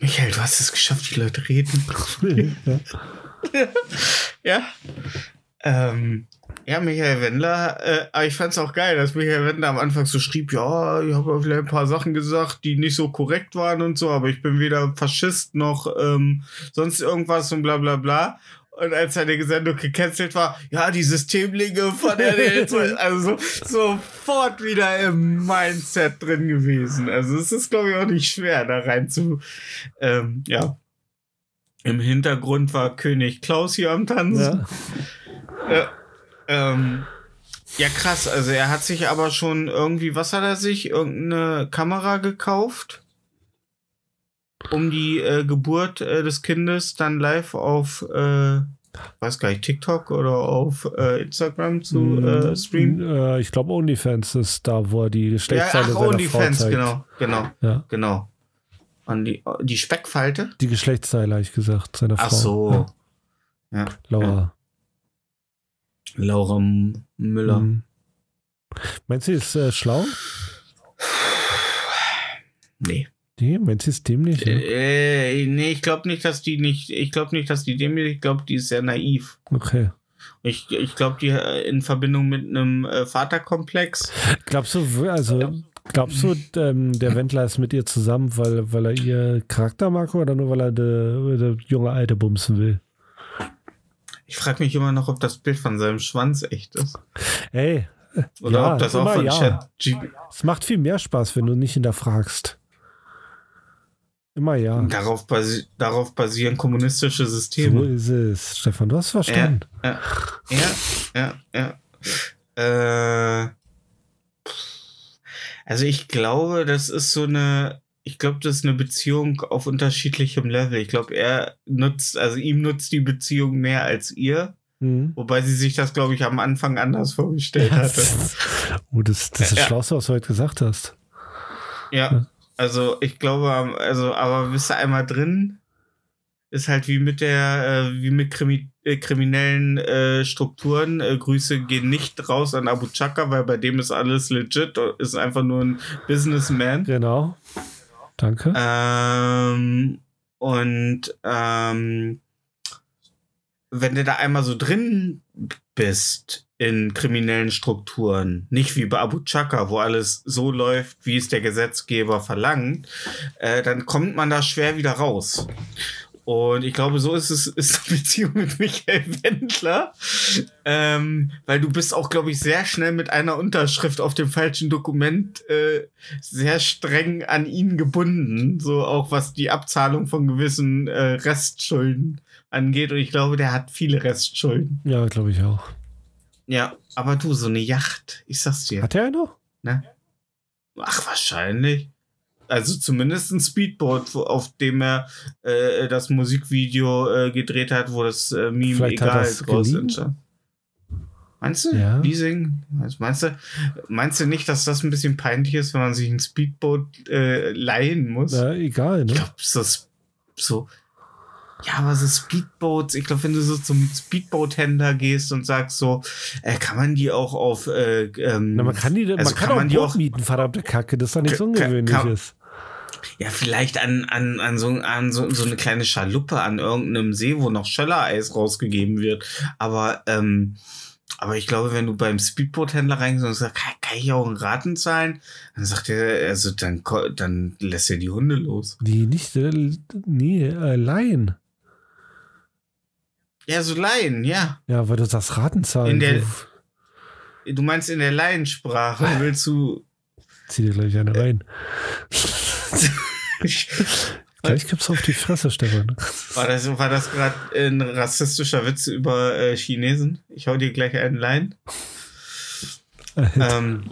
Michael, du hast es geschafft, die Leute reden. ja. Ja. Ähm, ja, Michael Wendler, äh, aber ich fand's auch geil, dass Michael Wendler am Anfang so schrieb, ja, ich habe vielleicht ein paar Sachen gesagt, die nicht so korrekt waren und so, aber ich bin weder Faschist noch ähm, sonst irgendwas und bla bla bla. Und als seine Sendung gecancelt war, ja, die Systemlinge von RTL 2, also so, sofort wieder im Mindset drin gewesen. Also es ist, glaube ich, auch nicht schwer, da rein zu, ähm, ja. Im Hintergrund war König Klaus hier am Tanzen. Ja. Ja, ähm, ja, krass. Also er hat sich aber schon irgendwie, was hat er sich? Irgendeine Kamera gekauft, um die äh, Geburt äh, des Kindes dann live auf, äh, weiß gar nicht, TikTok oder auf äh, Instagram zu äh, streamen. Äh, ich glaube, OnlyFans ist da, wo er die Ja, Geschlechtsteile ach, seiner Frau OnlyFans, genau, genau, Ja. genau. Und die, die Speckfalte? Die Geschlechtsteile, habe ich gesagt, seiner Frau. Ach so. Ja. Ja. Laura. Laura M- Müller. Mhm. Meinst du, ist äh, schlau? Nee. Meinst du, ist dämlich? ne? Äh, nee, ich glaube nicht, dass die nicht, ich glaube nicht, dass die dem, ich glaube, die ist sehr naiv. Okay. Ich, ich glaube, die äh, in Verbindung mit einem äh, Vaterkomplex. Glaubst du, also, glaubst du, ähm, der Wendler ist mit ihr zusammen, weil, weil er ihr Charakter mag oder nur weil er der de junge Alte bumsen will? Ich frage mich immer noch, ob das Bild von seinem Schwanz echt ist. Ey, Oder Ja, ob das auch von ja. Chat es macht viel mehr Spaß, wenn du nicht hinterfragst. Immer ja. darauf, basi darauf basieren kommunistische So Systeme. ist es. Stefan, du hast verstanden. Ja, ja, ja. Äh, also ich glaube, das ist so eine, ich glaube, das ist eine Beziehung auf unterschiedlichem Level. Ich glaube, er nutzt, also ihm nutzt die Beziehung mehr als ihr, Mhm. wobei sie sich das, glaube ich, am Anfang anders vorgestellt Ja, hatte. das, oh, das, das ist das Ja. Schlauste, was du heute gesagt hast. Ja, also ich glaube, also, aber bist du einmal drin, ist halt wie mit der, äh, wie mit Krimi äh, kriminellen äh, Strukturen. Äh, Grüße gehen nicht raus an Abu Chaka, weil bei dem ist alles legit, ist einfach nur ein Businessman. Genau. Danke. Ähm, und ähm, wenn du da einmal so drin bist in kriminellen Strukturen, nicht wie bei Abu Chaka, wo alles so läuft, wie es der Gesetzgeber verlangt, äh, dann kommt man da schwer wieder raus. Und ich glaube, so ist es ist die Beziehung mit Michael Wendler. Ähm, weil du bist auch, glaube ich, sehr schnell mit einer Unterschrift auf dem falschen Dokument äh, sehr streng an ihn gebunden. So auch was die Abzahlung von gewissen äh, Restschulden angeht. Und ich glaube, der hat viele Restschulden. Ja, glaube ich auch. Ja, aber du, so eine Yacht, ich sag's dir. Hat er eine? Ne? Ach, wahrscheinlich. Also zumindest ein Speedboat, wo- auf dem er äh, das Musikvideo äh, gedreht hat, wo das äh, Meme Vielleicht egal draus entstand. Meinst du? Ja. Leasing? Also Meinst du, meinst du nicht, dass das ein bisschen peinlich ist, wenn man sich ein Speedboat äh, leihen muss? Na, egal, Ich ne? glaube, das so. Ja, aber so Speedboats, ich glaube, wenn du so zum Speedboat-Händler gehst und sagst so, äh, kann man die auch auf äh, ähm, Na, man kann, die, also man kann, kann auch man die auch- mieten, verdammte Kacke. Das ist doch nichts Ungewöhnliches. Ja, vielleicht an, an, an, so, an so, so eine kleine Schaluppe an irgendeinem See, wo noch Schöllereis rausgegeben wird. Aber, ähm, aber ich glaube, wenn du beim Speedboot-Händler reingehst und sagst, kann, kann ich auch einen Raten zahlen? Dann sagt er, also dann, dann lässt er die Hunde los. Die nicht, äh, nee, äh, leihen. Ja, so Laien, ja. Ja, weil du sagst Ratenzahlen. In der- Du meinst in der Laiensprache, willst du. zieh dir gleich eine rein. Gleich gibt's auf die Fresse, Stefan. War das, war das gerade ein rassistischer Witz über äh, Chinesen? Ich hau dir gleich einen Lein. ähm,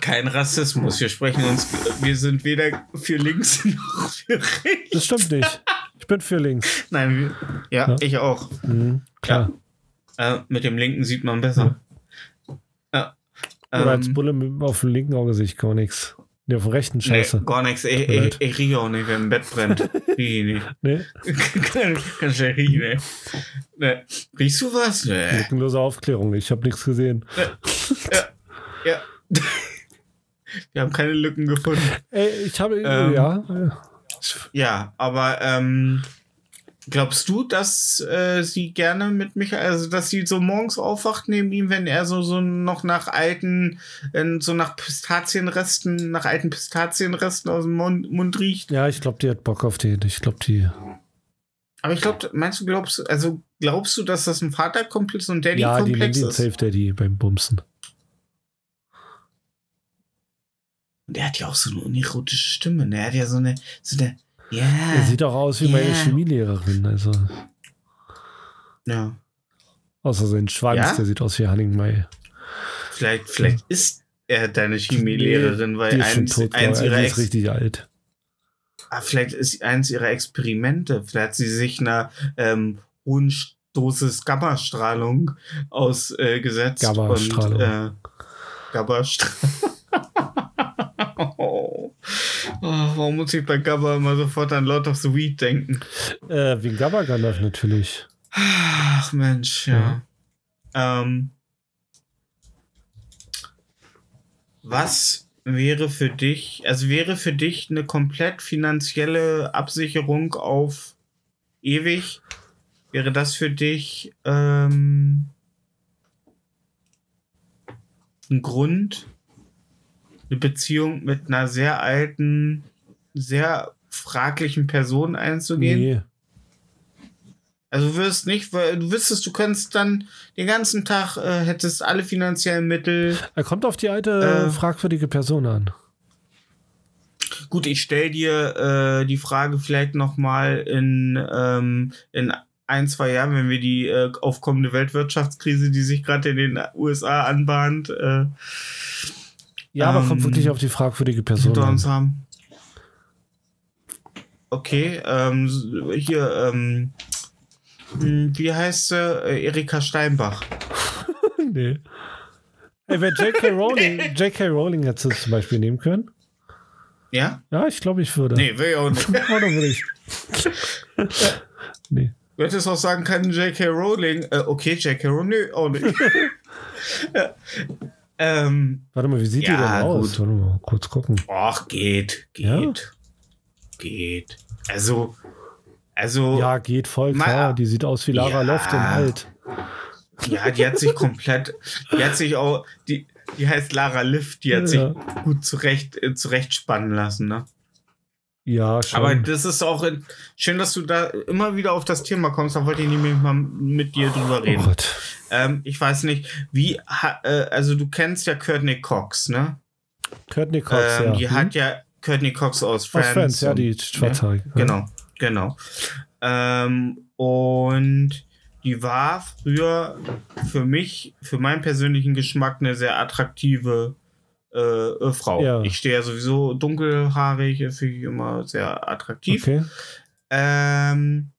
kein Rassismus. Wir sprechen uns, wir sind weder für links noch für rechts. Das stimmt nicht. Ich bin für links. Nein, ja, Ja. ich auch. Mhm, klar. Äh, mit dem linken sieht man besser. Ja. Oder als Ähm, Bulle mit- auf dem linken Auge sehe ich gar nichts. Nee, auf dem rechten nee, Scheiße. gar nichts. Ich, ich, ich rieche auch nicht, wenn ein Bett brennt. Riech ich nicht. Nee, kann, kann schnell riechen, ne? ne. Riechst du was? Nee. lückenlose Aufklärung. Ich habe nichts gesehen. Ja. Wir haben keine Lücken gefunden. Ey, ich habe, Ähm, ja. Ja, aber ähm, glaubst du, dass äh, sie gerne mit Michael, also dass sie so morgens aufwacht neben ihm, wenn er so, so noch nach alten, äh, so nach Pistazienresten, nach alten Pistazienresten aus dem Mund, Mund riecht? Ja, ich glaube, die hat Bock auf den. Ich glaube, die. Aber ich glaube, meinst du, glaubst du, also glaubst du, dass das ein Vaterkomplex und Ja, die nennt Daddy-Komplex ihn ist? Safe Daddy beim Bumsen. Und er hat ja auch so eine unerotische Stimme, ne? Er hat ja so eine, so eine, ja. Er sieht auch aus wie meine Ja. Chemielehrerin. Also, ja. außer sein Schwanz, Ja? der sieht aus wie Hanningmei. Vielleicht, vielleicht ist er deine Chemielehrerin, weil die eins, tot, eins ihrer ist richtig alt. Ah, vielleicht ist eins ihrer Experimente. Vielleicht hat sie sich einer ähm, hohen Dosis Gammastrahlung ausgesetzt. Gammastrahlung. Und, äh, Gammastrahlung. oh. Warum muss ich bei Gamma immer sofort an Lord of the Weed denken? Äh, wegen Gabba Gandalf natürlich. Ach Mensch, ja. Ähm, was wäre für dich, also wäre für dich eine komplett finanzielle Absicherung auf ewig? Wäre das für dich ähm, ein Grund, eine Beziehung mit einer sehr alten, sehr fraglichen Person einzugehen? Nee. Also du wirst nicht, weil du wüsstest, du könntest dann den ganzen Tag, äh, hättest alle finanziellen Mittel. Er kommt auf die alte Äh. fragwürdige Person an. Gut, ich stell dir äh, die Frage vielleicht noch mal in, ähm, in ein, zwei Jahren, wenn wir die äh, aufkommende Weltwirtschaftskrise, die sich gerade in den USA anbahnt, äh, Ja, aber kommt ähm, wirklich auf die fragwürdige Person hinter uns haben. Okay, ähm, hier, ähm, hm, wie heißt sie? Äh, Erika Steinbach. nee. Ey, wenn J.K. Rowling, J.K. Rowling hätte es zum Beispiel nehmen können. Ja? Ja, ich glaube, ich würde. Nee, will ich auch nicht. Würde ich? nee. Du hättest auch sagen können, J.K. Rowling. Äh, okay, J.K. Rowling, nö, auch nicht. ja. Ähm, Warte mal, wie sieht die Ja, denn aus? gut. Warte mal, kurz gucken. ach, geht, geht, Ja? geht. Also, also, ja. Ja, geht voll Ma- klar. Die sieht aus wie Lara Ja. Loft in alt. die hat sich komplett, die hat sich auch, die, die heißt Lara Lift, die hat Ja. sich gut zurecht, äh, zurechtspannen lassen, ne? Ja, schon. Aber das ist auch in, schön, dass du da immer wieder auf das Thema kommst. Da wollte ich nämlich mal mit dir drüber oh reden. Gott. Ähm, ich weiß nicht, wie, ha, äh, also du kennst ja Courtney Cox, ne? Courtney Cox, ähm, ja. Die Hm? hat ja Courtney Cox aus Aus Friends. Friends, ja, die Schwarzhaarige. ja. Genau, genau. Ähm, und die war früher für mich, für meinen persönlichen Geschmack, eine sehr attraktive äh, äh, Frau. Ja. Ich stehe ja sowieso dunkelhaarig, finde ich immer sehr attraktiv. Okay. Ähm,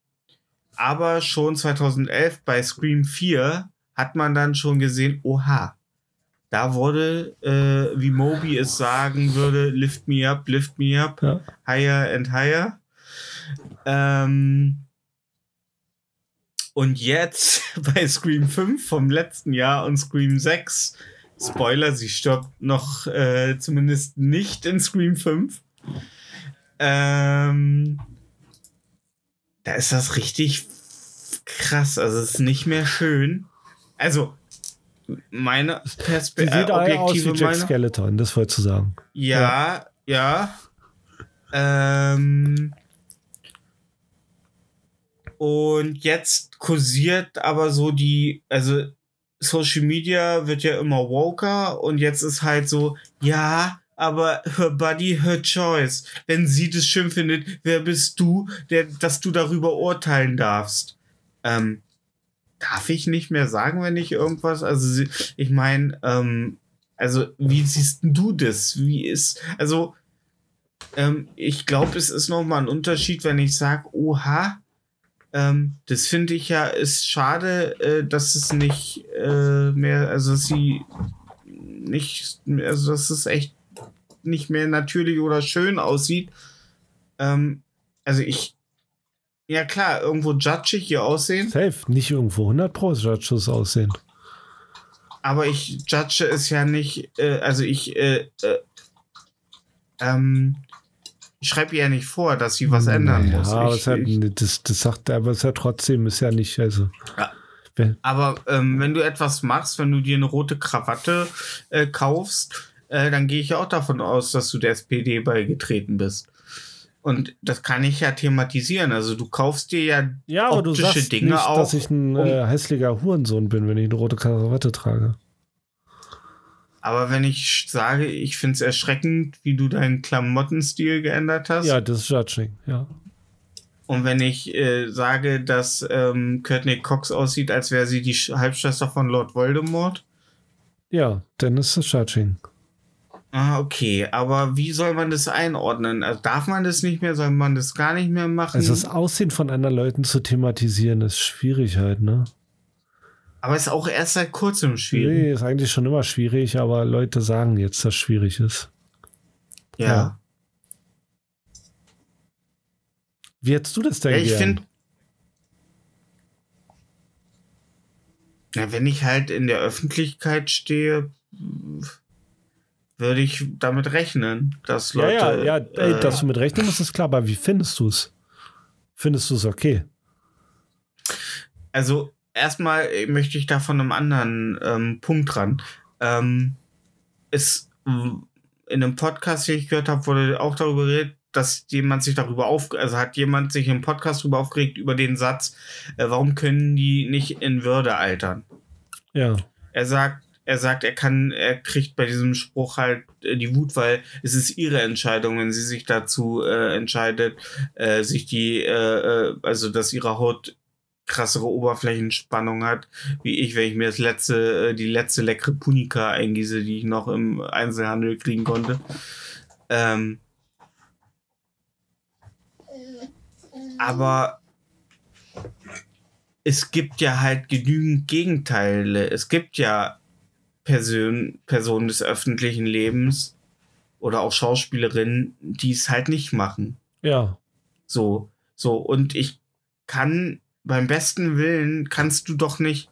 aber schon 2011 bei Scream 4 hat man dann schon gesehen, oha, da wurde, äh, wie Moby es sagen würde, lift me up, lift me up, Ja. higher and higher. Ähm, und jetzt bei Scream 5 vom letzten Jahr und Scream 6, Spoiler, sie stirbt noch äh, zumindest nicht in Scream 5. Ähm, da ist das richtig krass. Also es ist nicht mehr schön. Also meine Perspektive, sieht äh, alle aus wie objektive Jack. Skeleton, das wolltest du sagen. Ja, ja. Ähm, und jetzt kursiert aber so die, also Social Media wird ja immer woker und jetzt ist halt so, ja, aber her body, her choice. Wenn sie das schön findet, wer bist du, der, dass du darüber urteilen darfst? Ähm, darf ich nicht mehr sagen, wenn ich irgendwas, also ich meine, ähm, also wie siehst du das? Wie ist, also ähm, ich glaube, es ist noch mal ein Unterschied, wenn ich sage, oha, ähm, das finde ich ja ist schade, äh, dass es nicht äh, mehr, also dass sie nicht, also dass es echt nicht mehr natürlich oder schön aussieht. Ähm, also ich, ja klar, irgendwo judge ich ihr Aussehen, Safe, nicht irgendwo 100 Pro Judges aussehen. aber ich judge es ja nicht, äh, also ich, äh, äh, ähm, ich schreibe ihr ja nicht vor, dass sie was ändern Naja, muss. aber Ich, es hat, ich, das, das sagt er, aber es ist ja trotzdem, ist ja nicht, also. Ja. Aber ähm, wenn du etwas machst, wenn du dir eine rote Krawatte äh, kaufst, äh, dann gehe ich ja auch davon aus, dass du der SPD beigetreten bist. Und das kann ich ja thematisieren. Also du kaufst dir ja ja, aber du optische sagst Dinge nicht, auch. dass ich ein äh, hässlicher Hurensohn bin, wenn ich eine rote Krawatte trage. Aber wenn ich sage, ich finde es erschreckend, wie du deinen Klamottenstil geändert hast. Ja, das ist Judging, ja. Und wenn ich äh, sage, dass ähm, Courtney Cox aussieht, als wäre sie die Sch- Halbschwester von Lord Voldemort. Ja, dann ist das Judging. Ah, okay. Aber wie soll man das einordnen? Also darf man das nicht mehr? Soll man das gar nicht mehr machen? Also das Aussehen von anderen Leuten zu thematisieren, ist schwierig halt, ne? Aber ist auch erst seit kurzem schwierig. Nee, ist eigentlich schon immer schwierig, aber Leute sagen jetzt, dass es schwierig ist. Ja. Ja. Wie hättest du das denn Ja, ich finde. Ja, wenn ich halt in der Öffentlichkeit stehe, würde ich damit rechnen, dass Ja, Leute. ja, ja, ey, äh, dass du mit rechnen musst, ist klar, aber wie findest du es? Findest du es okay? Also erstmal äh, möchte ich da von einem anderen ähm, Punkt ran. Ähm, es, in einem Podcast, den ich gehört habe, wurde auch darüber geredet, dass jemand sich darüber auf, also hat jemand sich im Podcast darüber aufgeregt über den Satz, äh, warum können die nicht in Würde altern? Ja. Er sagt, er sagt, er kann, er kriegt bei diesem Spruch halt äh, die Wut, weil es ist ihre Entscheidung, wenn sie sich dazu äh, entscheidet, äh, sich die, äh, äh, also dass ihre Haut krassere Oberflächenspannung hat, wie ich, wenn ich mir das letzte, äh, die letzte leckere Punika eingieße, die ich noch im Einzelhandel kriegen konnte. Ähm, aber es gibt ja halt genügend Gegenteile. Es gibt ja Person, Personen des öffentlichen Lebens oder auch Schauspielerinnen, die es halt nicht machen. Ja. So, so. Und ich kann beim besten Willen kannst du doch nicht.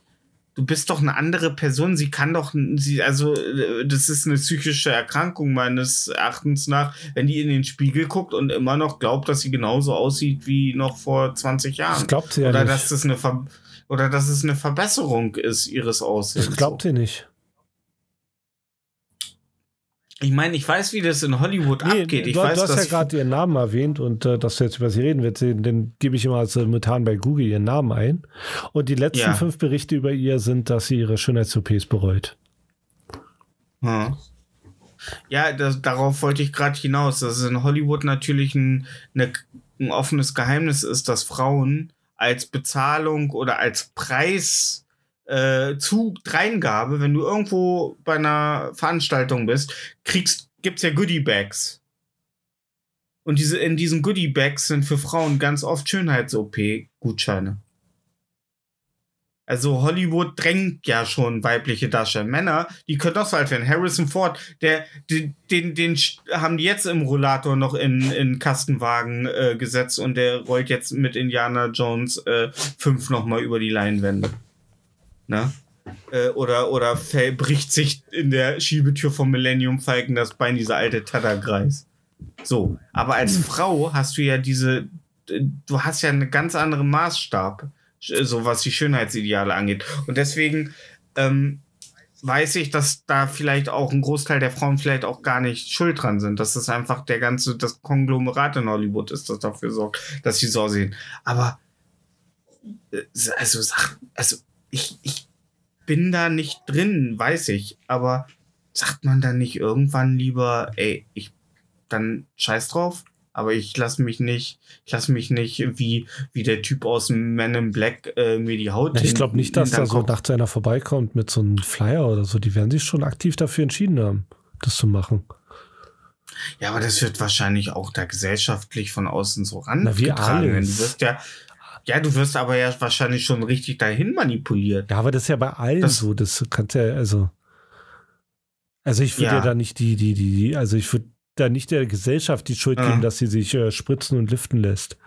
Du bist doch eine andere Person. Sie kann doch, sie, also, äh, das ist eine psychische Erkrankung meines Erachtens nach, wenn die in den Spiegel guckt und immer noch glaubt, dass sie genauso aussieht wie noch vor 20 Jahren. Das glaubt sie ja oder nicht. dass das eine Ver oder dass es eine Verbesserung ist ihres Aussehens. Das glaubt sie nicht. Ich meine, ich weiß, wie das in Hollywood Nee, abgeht. Ich du, weiß, du hast ja gerade ihren Namen erwähnt und äh, dass du jetzt über sie reden willst, den, den gebe ich immer simultan bei Google ihren Namen ein. Und die letzten Ja. fünf Berichte über ihr sind, dass sie ihre Schönheits-OPs bereut. Hm. Ja, das, darauf wollte ich gerade hinaus, dass es in Hollywood natürlich ein, eine, ein offenes Geheimnis ist, dass Frauen als Bezahlung oder als Preis äh, Dreingabe, wenn du irgendwo bei einer Veranstaltung bist, kriegst, gibt's ja Goodie Bags. Und diese, in diesen Goodie Bags sind für Frauen ganz oft Schönheits-OP-Gutscheine. Also Hollywood drängt ja schon weibliche Darsteller. Männer, die können auch so alt werden. Harrison Ford, der, den, den, den haben die jetzt im Rollator noch in, in Kastenwagen äh, gesetzt und der rollt jetzt mit Indiana Jones äh, 5 nochmal über die Leinwände. Ne? Äh, oder oder bricht sich in der Schiebetür vom Millennium Falcon das Bein, dieser alte Tadagreis. So, aber als Frau hast du ja diese, du hast ja einen ganz anderen Maßstab, so was die Schönheitsideale angeht. Und deswegen ähm, weiß ich, dass da vielleicht auch ein Großteil der Frauen vielleicht auch gar nicht schuld dran sind. Dass das einfach der ganze, das Konglomerat in Hollywood ist, das dafür sorgt, dass sie so aussehen. Aber äh, also also ich, ich bin da nicht drin, weiß ich. Aber sagt man dann nicht irgendwann lieber, ey, ich dann scheiß drauf? Aber ich lasse mich nicht, ich lasse mich nicht wie, wie der Typ aus Men in Black äh, mir die Haut Ja, ich glaube nicht, dass da so nachts einer vorbeikommt mit so einem Flyer oder so. Die werden sich schon aktiv dafür entschieden haben, das zu machen. Ja, aber das wird wahrscheinlich auch da gesellschaftlich von außen so Na, wie rangetragen. alles. Du wirst ja, ja, du wirst aber ja wahrscheinlich schon richtig dahin manipuliert. Ja, aber das ist ja bei allen Das- so. Das kannst ja, also. Also ich würde Ja. ja. da nicht die, die, die, die, also ich würde da nicht der Gesellschaft die Schuld Ja. geben, dass sie sich äh, spritzen und liften lässt.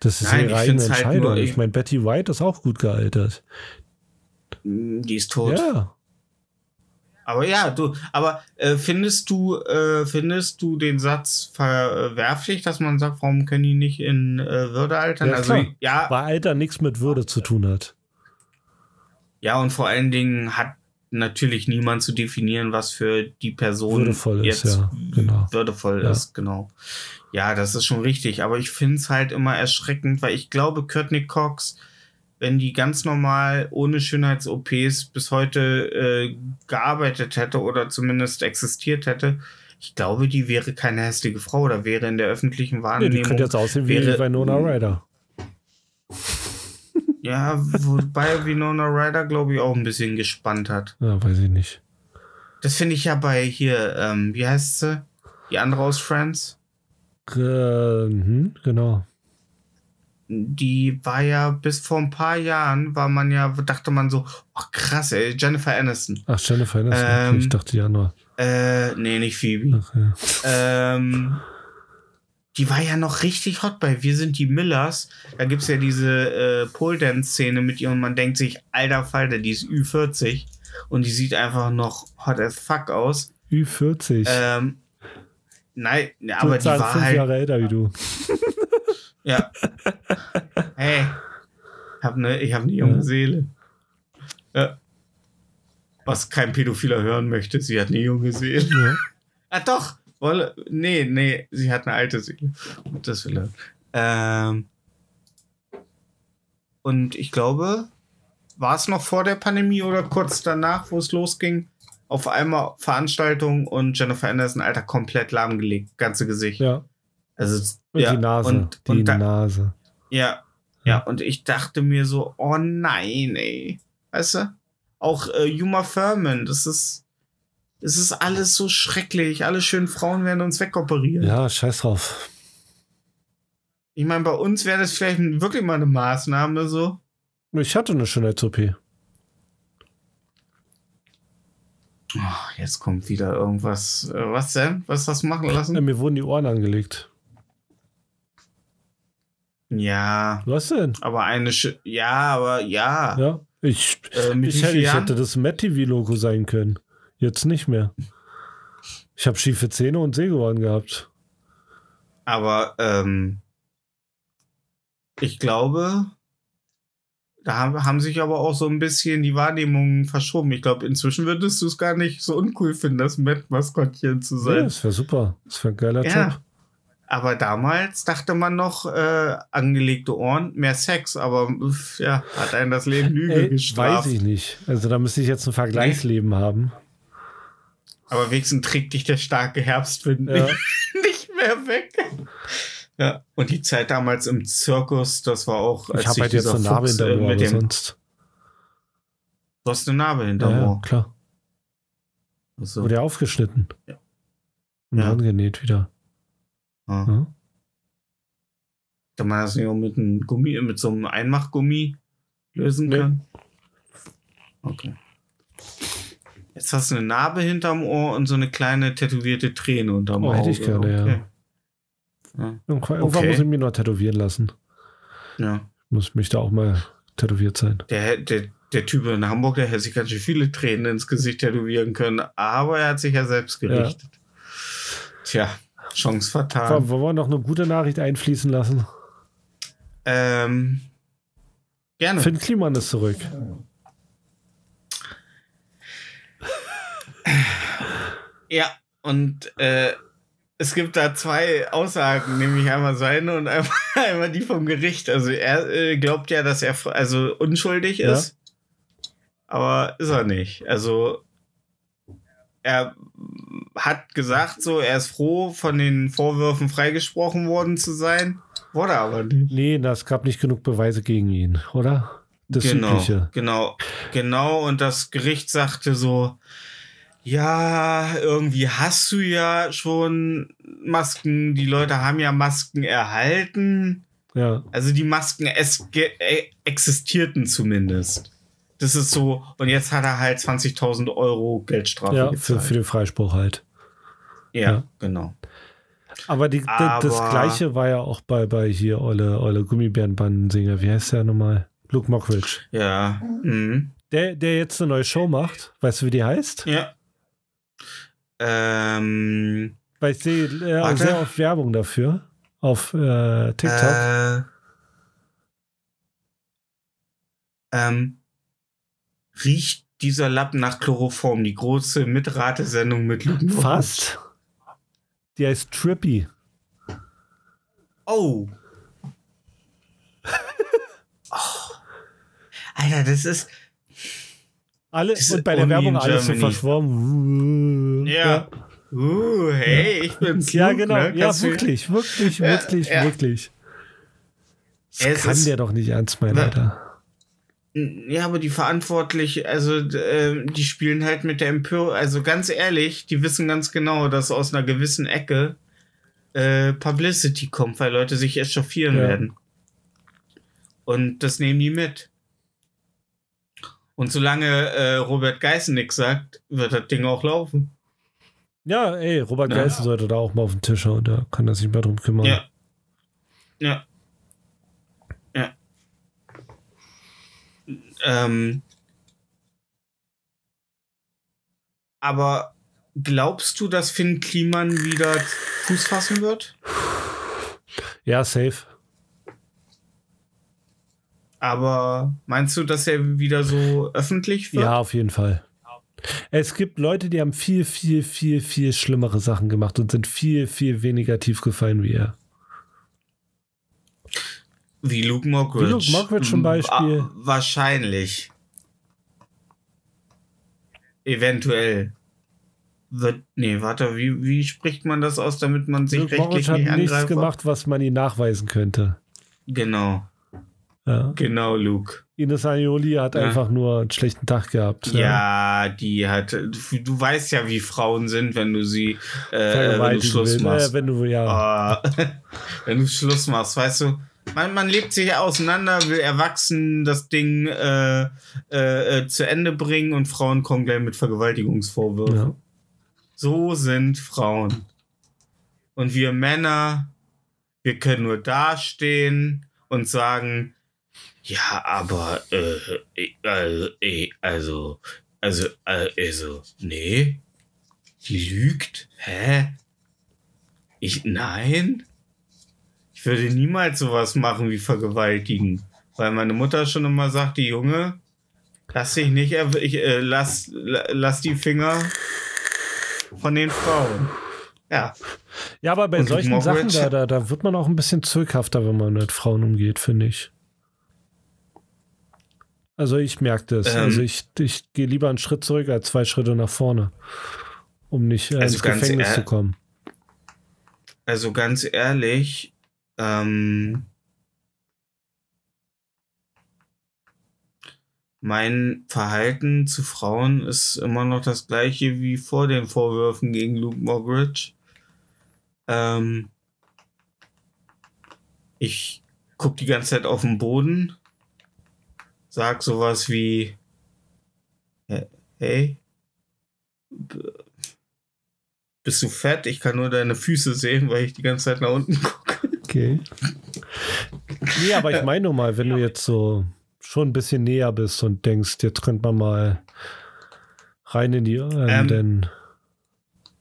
Das ist Nein, ihre ich eigene find's halt Entscheidung. nur- ich meine, Betty White ist auch gut gealtert. Die ist tot. Ja. Aber ja, du, aber äh, findest du, äh, findest du den Satz verwerflich, dass man sagt, warum können die nicht in äh, Würde altern? Ja, also klar. ja, Weil Alter nichts mit Würde zu tun hat. ja, und vor allen Dingen hat natürlich niemand zu definieren, was für die Person Würdevoll ist, jetzt ja, genau. würdevoll Ja. ist, genau. Ja, das ist schon richtig, aber ich finde es halt immer erschreckend, weil ich glaube, Courtney Cox, wenn die ganz normal ohne Schönheits-OPs bis heute äh, gearbeitet hätte oder zumindest existiert hätte, ich glaube, die wäre keine hässliche Frau oder wäre in der öffentlichen Nee, Wahrnehmung. die könnte jetzt aussehen wie wäre- Winona Ryder. ja, wobei Winona Ryder, glaube ich, auch ein bisschen gespannt hat. Ja, weiß ich nicht. Das finde ich ja bei hier, ähm, wie heißt sie? Die andere aus Friends? Äh, mhm, genau. Die war ja bis vor ein paar Jahren, war man ja, dachte man so, oh krass, ey, Jennifer Aniston. Ach, Jennifer Aniston. Ähm, ich dachte die andere. Äh, nee, nicht Phoebe. Ach, ja. Ähm, die war ja noch richtig hot bei Wir sind die Millers. Da gibt's ja diese äh, Pole-Dance-Szene mit ihr und man denkt sich, alter Falter, die ist Ü40 und die sieht einfach noch hot as fuck aus. Ü40. Ähm, nein, ja, aber die war fünf halt. Jahre älter wie du. Ja. Hey. Hab ne, ich habe eine junge Ja. Seele. Ja. Was kein Pädophiler hören möchte, sie hat eine junge Seele. Ja. Ah, doch. Wolle. Nee, nee, sie hat eine alte Seele. Und das will er. Ähm. Und ich glaube, war es noch vor der Pandemie oder kurz danach, wo es losging? Auf einmal Veranstaltung und Jennifer Anderson, Alter, komplett lahmgelegt. Ganze Gesicht. ja. Also, Und ja, die Nase. Und, die und da, Nase. ja, ja, und ich dachte mir so, oh nein, ey. Weißt du? Auch äh, Yuma Thurman, das ist, es ist alles so schrecklich. Alle schönen Frauen werden uns wegoperiert. Ja, scheiß drauf. Ich meine, bei uns wäre das vielleicht wirklich mal eine Maßnahme so. Ich hatte eine Schönheits-OP. Oh, jetzt kommt wieder irgendwas. Äh, was denn? Was hast du machen Ja, lassen? mir wurden die Ohren angelegt. Ja, Was denn? aber eine, Sch ja, aber ja. Ja, ich, Äh, ich, hätte, ich hätte das Matt-TV-Logo sein können. Jetzt nicht mehr. Ich habe schiefe Zähne und Sägeohren gehabt. Aber ähm, ich glaube, da haben, haben sich aber auch so ein bisschen die Wahrnehmungen verschoben. Ich glaube, inzwischen würdest du es gar nicht so uncool finden, das Matt-Maskottchen zu Ja, sein. das wäre super. Das wäre ein geiler Ja. Job. Aber damals dachte man noch, äh, angelegte Ohren, mehr Sex. Aber ja, hat einen das Leben Lüge Ey, gestraft. weiß ich nicht. Also da müsste ich jetzt ein Vergleichsleben haben. Aber wenigstens trägt dich der starke Herbstwind Ja. nicht, nicht mehr weg. Ja, und die Zeit damals im Zirkus, das war auch. Ich habe halt jetzt eine Narbe hinter mir, mit aber dem, sonst. Du hast eine Narbe hinterm Ja, ja, klar. So. Wurde ja aufgeschnitten. Ja. Und Ja. angenäht wieder. Ja. Ja. Kann man das nicht auch mit einem Gummi, mit so einem Einmachgummi lösen Nee. können? Okay. Jetzt hast du eine Narbe hinterm Ohr und so eine kleine tätowierte Träne unterm Oh, Auge. hätte ich gerne, ja. okay. ja. Irgendwann, Okay. muss ich mich noch tätowieren lassen. Ja. Muss mich da auch mal tätowiert sein. Der, der, der Typ in Hamburg, der hätte sich ganz schön viele Tränen ins Gesicht tätowieren können, aber er hat sich ja selbst gerichtet. Tja, Chance vertan. Wollen wir noch eine gute Nachricht einfließen lassen? Ähm, gerne. Finn Kliman ist zurück. Ja, und äh, es gibt da zwei Aussagen, nämlich einmal seine und einmal, einmal die vom Gericht. Also er äh, glaubt ja, dass er also unschuldig Ja. ist, aber ist er nicht. Also er hat gesagt, so er ist froh, von den Vorwürfen freigesprochen worden zu sein, wurde aber nicht. Nee, es gab nicht genug Beweise gegen ihn, oder? Das genau, Übliche. genau, genau. Und das Gericht sagte so, ja, irgendwie hast du ja schon Masken, die Leute haben ja Masken erhalten. Ja. Also die Masken existierten zumindest. Das ist so, und jetzt hat er halt 20.000 Euro Geldstrafe Ja, für, für den Freispruch halt. ja, ja. genau. Aber, die, Aber- das gleiche war ja auch bei, bei hier Olle, Olle Gummibärenbandensinger. Wie heißt der nochmal? Luke Mockridge. Ja. Mhm. Der, der jetzt eine neue Show macht. Weißt du, wie die heißt? Ja. Ähm, Weil ich sehe äh, sehr oft Werbung dafür auf äh, TikTok. äh, ähm, riecht dieser Lappen nach Chloroform, die große Mitratesendung mit Mockridge. Fast. Die heißt Trippy. Oh. oh. Alter, das ist. Alle, Diese und bei der Werbung alles so verschwommen. Ja. Uh, hey, ich bin's. Ja, Luke, genau. Ne? Ja, wirklich, wirklich, Ja, wirklich, ja. wirklich. Das Es kann ist- der doch nicht ernst meinen, Alter. Ja, aber die verantwortlich, also äh, die spielen halt mit der Empörung, also ganz ehrlich, die wissen ganz genau, dass aus einer gewissen Ecke äh, Publicity kommt, weil Leute sich echauffieren Ja. werden. Und das nehmen die mit. Und solange äh, Robert Geißen nichts sagt, wird das Ding auch laufen. Ja, ey, Robert Ja. Geißen sollte da auch mal auf den Tisch hauen, da kann er sich mal drum kümmern. Ja. Ja. Ähm. Aber glaubst du, dass Finn Kliman wieder Fuß fassen wird? Ja, safe. Aber meinst du, dass er wieder so öffentlich wird? Ja, auf jeden Fall. Es gibt Leute, die haben viel, viel, viel, viel schlimmere Sachen gemacht und sind viel, viel weniger tief gefallen wie er. Wie Luke Mockridge. Wie Luke Mockridge zum Mm, Beispiel. wa- Wahrscheinlich. Eventuell. Wird, nee, warte, wie, wie spricht man das aus, damit man sich Luke rechtlich Mockridge hat nicht nichts angreift? gemacht, was man ihm nachweisen könnte. Genau, Ja. genau, Luke. Ines Aioli hat Ja. einfach nur einen schlechten Tag gehabt. Ja, die hat. Du, weißt ja, wie Frauen sind, wenn du sie, äh, wenn du Schluss will. machst. Äh, wenn du, ja. Ah, wenn du Schluss machst, weißt du, man, man lebt sich auseinander, will erwachsen das Ding äh, äh, äh, zu Ende bringen und Frauen kommen gleich mit Vergewaltigungsvorwürfen. ja. So sind Frauen. Und wir Männer, wir können nur dastehen und sagen, ja, aber äh, äh, äh, also, also, äh, also, nee, die lügt. Hä? Ich, nein. Ich würde niemals sowas machen wie vergewaltigen. Weil meine Mutter schon immer sagte, Junge, lass dich nicht, ich, äh, lass, la- lass die Finger von den Frauen. Ja. ja, aber bei Und solchen Sachen, da, da, da wird man auch ein bisschen zurückhafter, wenn man mit Frauen umgeht, finde ich. Also ich merke das. Ähm. also ich, ich gehe lieber einen Schritt zurück als zwei Schritte nach vorne, um nicht äh, Also ins Gefängnis zu kommen. Also ganz ehrlich, ähm, mein Verhalten zu Frauen ist immer noch das gleiche wie vor den Vorwürfen gegen Luke Mockridge. Ähm, ich guck die ganze Zeit auf den Boden, sag sowas wie, "Hä- hey, bist du fett? Ich kann nur deine Füße sehen, weil ich die ganze Zeit nach unten gucke. Okay. Nee, aber ich meine nur mal, wenn du jetzt so schon ein bisschen näher bist und denkst, jetzt könnte man mal rein in die Ohren, Ähm, denn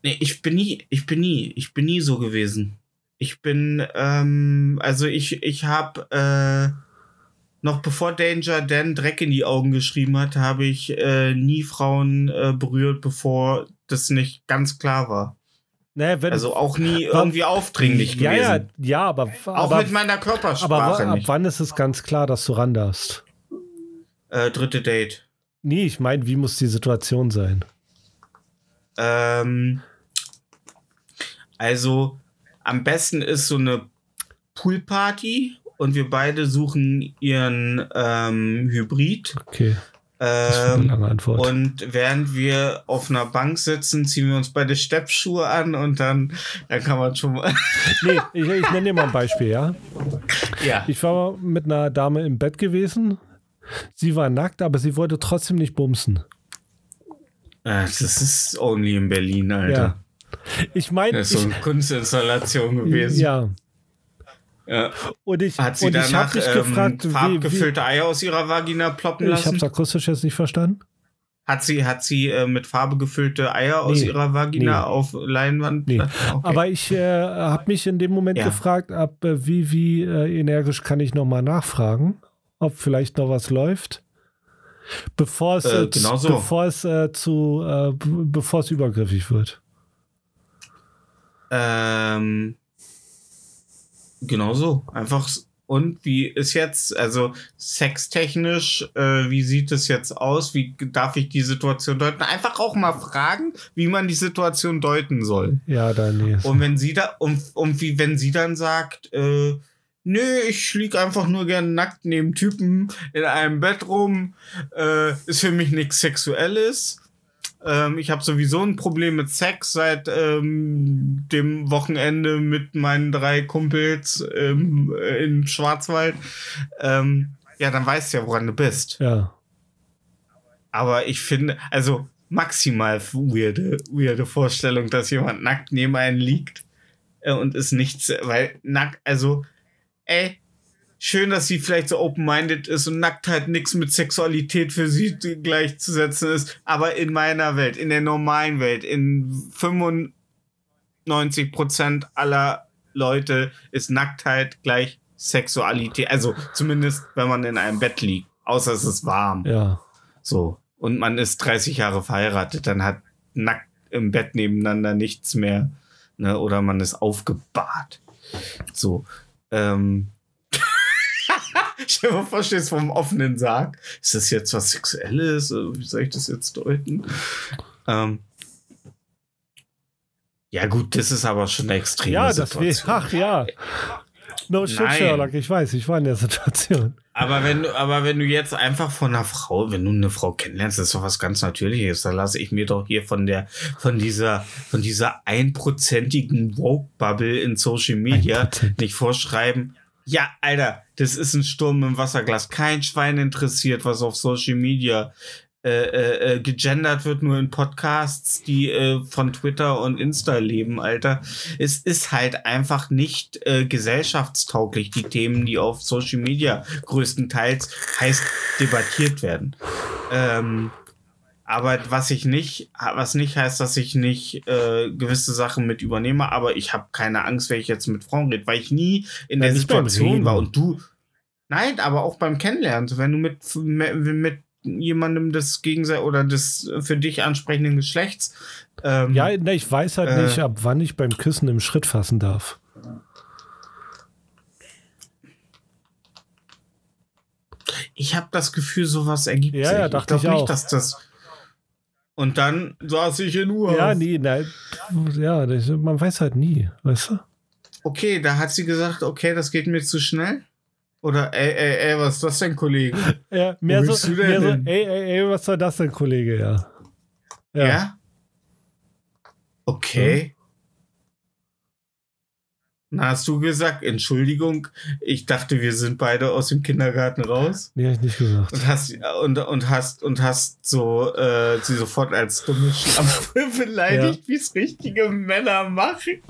Nee, ich bin nie, ich bin nie, ich bin nie so gewesen. Ich bin, ähm, also ich, ich habe äh, noch bevor Danger Dan Dreck in die Augen geschrieben hat, habe ich äh, nie Frauen äh, berührt, bevor das nicht ganz klar war. Naja, wenn, Also auch nie irgendwie aufdringlich ja, gewesen. ja, ja, aber, auch aber, mit meiner aber Körpersprache wa- ab wann ist es ganz klar, dass du ran darfst? Äh, dritte Date. Nee, ich meine, wie muss die Situation sein? Ähm, also am besten ist so eine Poolparty und wir beide suchen ihren ähm, Hybrid. Okay, Ähm, und während wir auf einer Bank sitzen, ziehen wir uns beide Steppschuhe an und dann, dann kann man schon mal. nee, ich, ich nenne dir mal ein Beispiel, ja? ja. Ich war mit einer Dame im Bett gewesen. Sie war nackt, aber sie wollte trotzdem nicht bumsen. Ah, Das ist only in Berlin, Alter. Ich meine, Das ist so ich, eine Kunstinstallation gewesen. ja. Ja. Und ich, Hat sie und ich danach habe mich ähm, gefragt, wie, wie, farbgefüllte Eier aus ihrer Vagina ploppen ich lassen? habe es akustisch jetzt nicht verstanden. Hat sie, hat sie äh, mit Farbe gefüllte Eier aus Nee, ihrer Vagina nee. auf Leinwand? Nee. Okay. Aber ich äh, habe mich in dem Moment Ja. gefragt, ab äh, wie, wie äh, energisch kann ich nochmal nachfragen, ob vielleicht noch was läuft. Bevor es, Äh, äh, genau so. bevor es äh, zu, äh, bevor es übergriffig wird. Ähm, genau so. Einfach. Und wie ist jetzt, also sextechnisch, äh, wie sieht es jetzt aus? Wie darf ich die Situation deuten? Einfach auch mal fragen, wie man die Situation deuten soll. Ja, da nee. Und wenn sie da, und, und wie wenn sie dann sagt, äh, nö, ich lieg einfach nur gern nackt neben Typen in einem Bett rum, äh, ist für mich nichts Sexuelles. Ähm, ich habe sowieso ein Problem mit Sex seit ähm, dem Wochenende mit meinen drei Kumpels ähm, äh, in Schwarzwald. Ähm, ja, dann weißt du ja, woran du bist. Ja. Aber ich finde, also maximal weirde, weirde Vorstellung, dass jemand nackt neben einem liegt äh, und ist nichts, weil nackt, also, ey, schön, dass sie vielleicht so open-minded ist und Nacktheit nichts mit Sexualität für sie gleichzusetzen ist, aber in meiner Welt, in der normalen Welt, in 95 Prozent aller Leute ist Nacktheit gleich Sexualität, also zumindest, wenn man in einem Bett liegt, außer es ist warm. Ja. So. Und man ist 30 Jahre verheiratet, dann hat nackt im Bett nebeneinander nichts mehr. Ne? Oder man ist aufgebahrt. So. Ähm. Vor, stehst vor einem offenen Sarg. Ist das jetzt was Sexuelles? Oder Wie soll ich das jetzt deuten? Ähm. Ja, gut, das ist aber schon eine extreme Ja, das wäre. Situation. Ach ja. No shit, Nein. Sherlock, ich weiß, ich war in der Situation. Aber wenn du, aber wenn du jetzt einfach von einer Frau, wenn du eine Frau kennenlernst, das ist doch was ganz Natürliches. Da lasse ich mir doch hier von der, von dieser, von dieser einprozentigen Woke-Bubble in Social Media 1%. nicht vorschreiben. Ja, Alter, das ist ein Sturm im Wasserglas. Kein Schwein interessiert, was auf Social Media äh, äh, äh, gegendert wird, nur in Podcasts, die äh, von Twitter und Insta leben, Alter. Es ist halt einfach nicht äh, gesellschaftstauglich, die Themen, die auf Social Media größtenteils heiß debattiert werden. Ähm, aber was ich nicht, was nicht heißt, dass ich nicht äh, gewisse Sachen mit übernehme, aber ich habe keine Angst, wenn ich jetzt mit Frauen rede, weil ich nie in Ja, der Situation war und du. Nein, aber auch beim Kennenlernen, wenn du mit, mit, jemandem des Gegenseitig oder des für dich ansprechenden Geschlechts. Ähm, Ja, ne, ich weiß halt Äh. nicht, ab wann ich beim Küssen im Schritt fassen darf. Ich habe das Gefühl, sowas ergibt Ja, sich. ja, dachte glaub ich auch. nicht, dass das. Und dann saß ich in Uhr. Ja, nee, nein. Ja, das, man weiß halt nie, weißt du? Okay, da hat sie gesagt, okay, das geht mir zu schnell. Oder ey, ey, ey, was ist das denn, Kollege? Ja, mehr so, mehr so ey, ey, ey, was soll das denn, Kollege, ja. Ja. Okay. Na, hast du gesagt, Entschuldigung, ich dachte, wir sind beide aus dem Kindergarten raus. Nee, hab ich nicht gesagt. Und hast, und, und hast, und hast so, äh, sie sofort als dumme Schlampe beleidigt, wie es richtige Männer machen.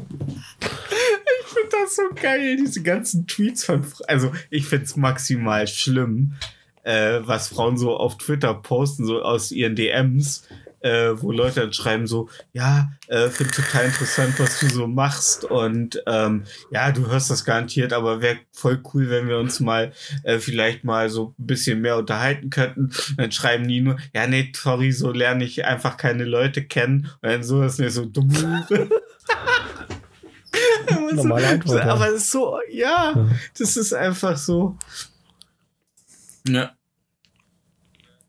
Ich finde das so geil, diese ganzen Tweets von, also ich finde es maximal schlimm, äh, was Frauen so auf Twitter posten, so aus ihren DMs, äh, wo Leute dann schreiben so, ja, äh, finde total interessant, was du so machst und ähm, ja, du hörst das garantiert, aber wäre voll cool, wenn wir uns mal äh, vielleicht mal so ein bisschen mehr unterhalten könnten. Und dann schreiben die nur, ja, nee, sorry, so lerne ich einfach keine Leute kennen. Und dann so ist mir so dumm. Normale Antwort. Aber es ist so, ja, Ja. das ist einfach so. Ja.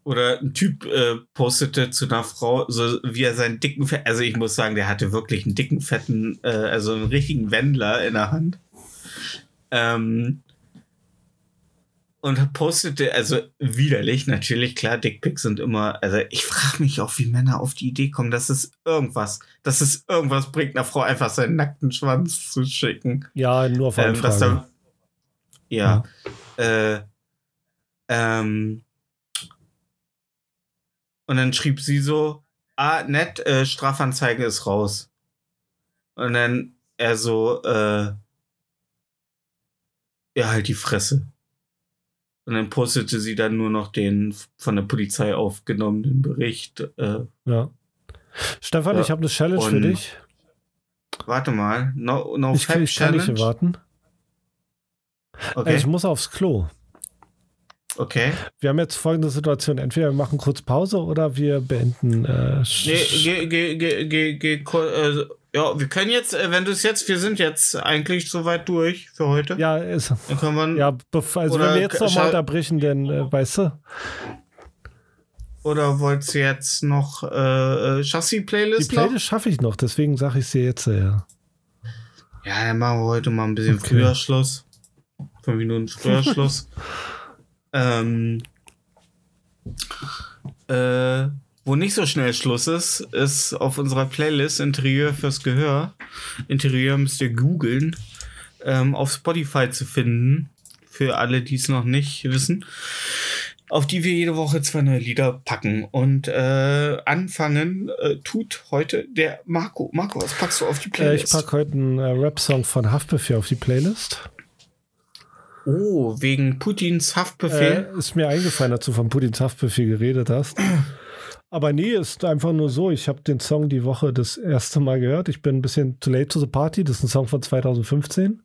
Oder ein Typ äh, postete zu einer Frau, so wie er seinen dicken, Fe also ich muss sagen, der hatte wirklich einen dicken, fetten, äh, also einen richtigen Wendler in der Hand. Ähm, und postete, also widerlich, natürlich, klar, Dickpics sind immer, also ich frage mich auch, wie Männer auf die Idee kommen, dass es irgendwas, dass es irgendwas bringt, einer Frau einfach seinen nackten Schwanz zu schicken. Ja, nur auf Ähm, da, ja. Äh, ähm, und dann schrieb sie so, ah, nett, äh, Strafanzeige ist raus. Und dann er so, äh, ja, halt die Fresse. Und dann postete sie dann nur noch den von der Polizei aufgenommenen Bericht. Äh, Ja. Stefan, Ja. ich habe eine Challenge für Und- dich. warte mal, no, no Ich, Fab ich kann nicht Challenge. warten. Okay, Ich muss aufs Klo. Okay. Wir haben jetzt folgende Situation. Entweder wir machen kurz Pause oder wir beenden. Äh, Nee, geh, geh, geh, ko- äh, ja, wir können jetzt, äh, wenn du es jetzt, wir sind jetzt eigentlich soweit durch für heute. ja, ist, Dann können wir, ja also wenn wir jetzt nochmal unterbrechen, dann äh, weißt du, oder wolltest du jetzt noch äh, äh, die Chassis-Playlist noch? Playlist schaffe ich noch, deswegen sage ich dir jetzt. Äh, ja. Ja, dann machen wir heute mal ein bisschen Okay. früher Schluss. Fünf Minuten früher Schluss. Ähm, äh, wo nicht so schnell Schluss ist, ist auf unserer Playlist Interieur fürs Gehör. Interieur müsst ihr googeln. Ähm, auf Spotify zu finden. Für alle, die es noch nicht wissen. Auf die wir jede Woche zwei neue Lieder packen. Und äh, anfangen äh, tut heute der Marco. Marco, was packst du auf die Äh, Playlist? ich packe heute einen äh, Rap-Song von Haftbefehl auf die Playlist. Oh, wegen Putins Haftbefehl. Äh, ist mir eingefallen, als du von Putins Haftbefehl geredet hast. Aber nee, ist einfach nur so. Ich habe den Song die Woche das erste Mal gehört. Ich bin ein bisschen too late to the party. Das ist ein Song von 2015.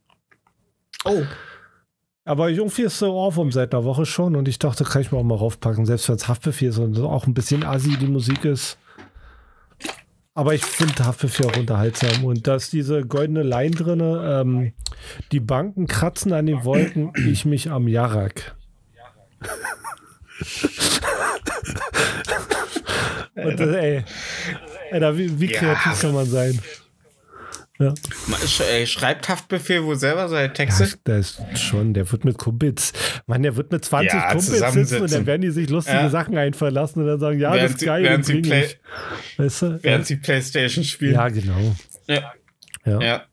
oh, Aber irgendwie ist so Ohrwurm seit einer Woche schon und ich dachte, kann ich mir auch mal raufpacken, selbst wenn es Haftbefehl ist und auch ein bisschen assi die Musik ist. Aber ich finde Haftbefehl auch unterhaltsam und da ist diese goldene Line drin, ähm, die Banken kratzen an den Wolken, ich mich am Jarak. und äh, ey, Alter, wie, wie Ja. kreativ kann man sein? Ja. ey, schreibt Haftbefehl wohl selber seine Ja, Texte? der ist schon, der wird mit Kumpels. Mann, der wird mit 20 Ja, Kumpels sitzen und dann werden die sich lustige Ja. Sachen einfallen lassen und dann sagen, ja, das Während ist sie- geil, während sie play- ich. Weißt du? Während sie Playstation spielen. ja, genau. Ja. Ja.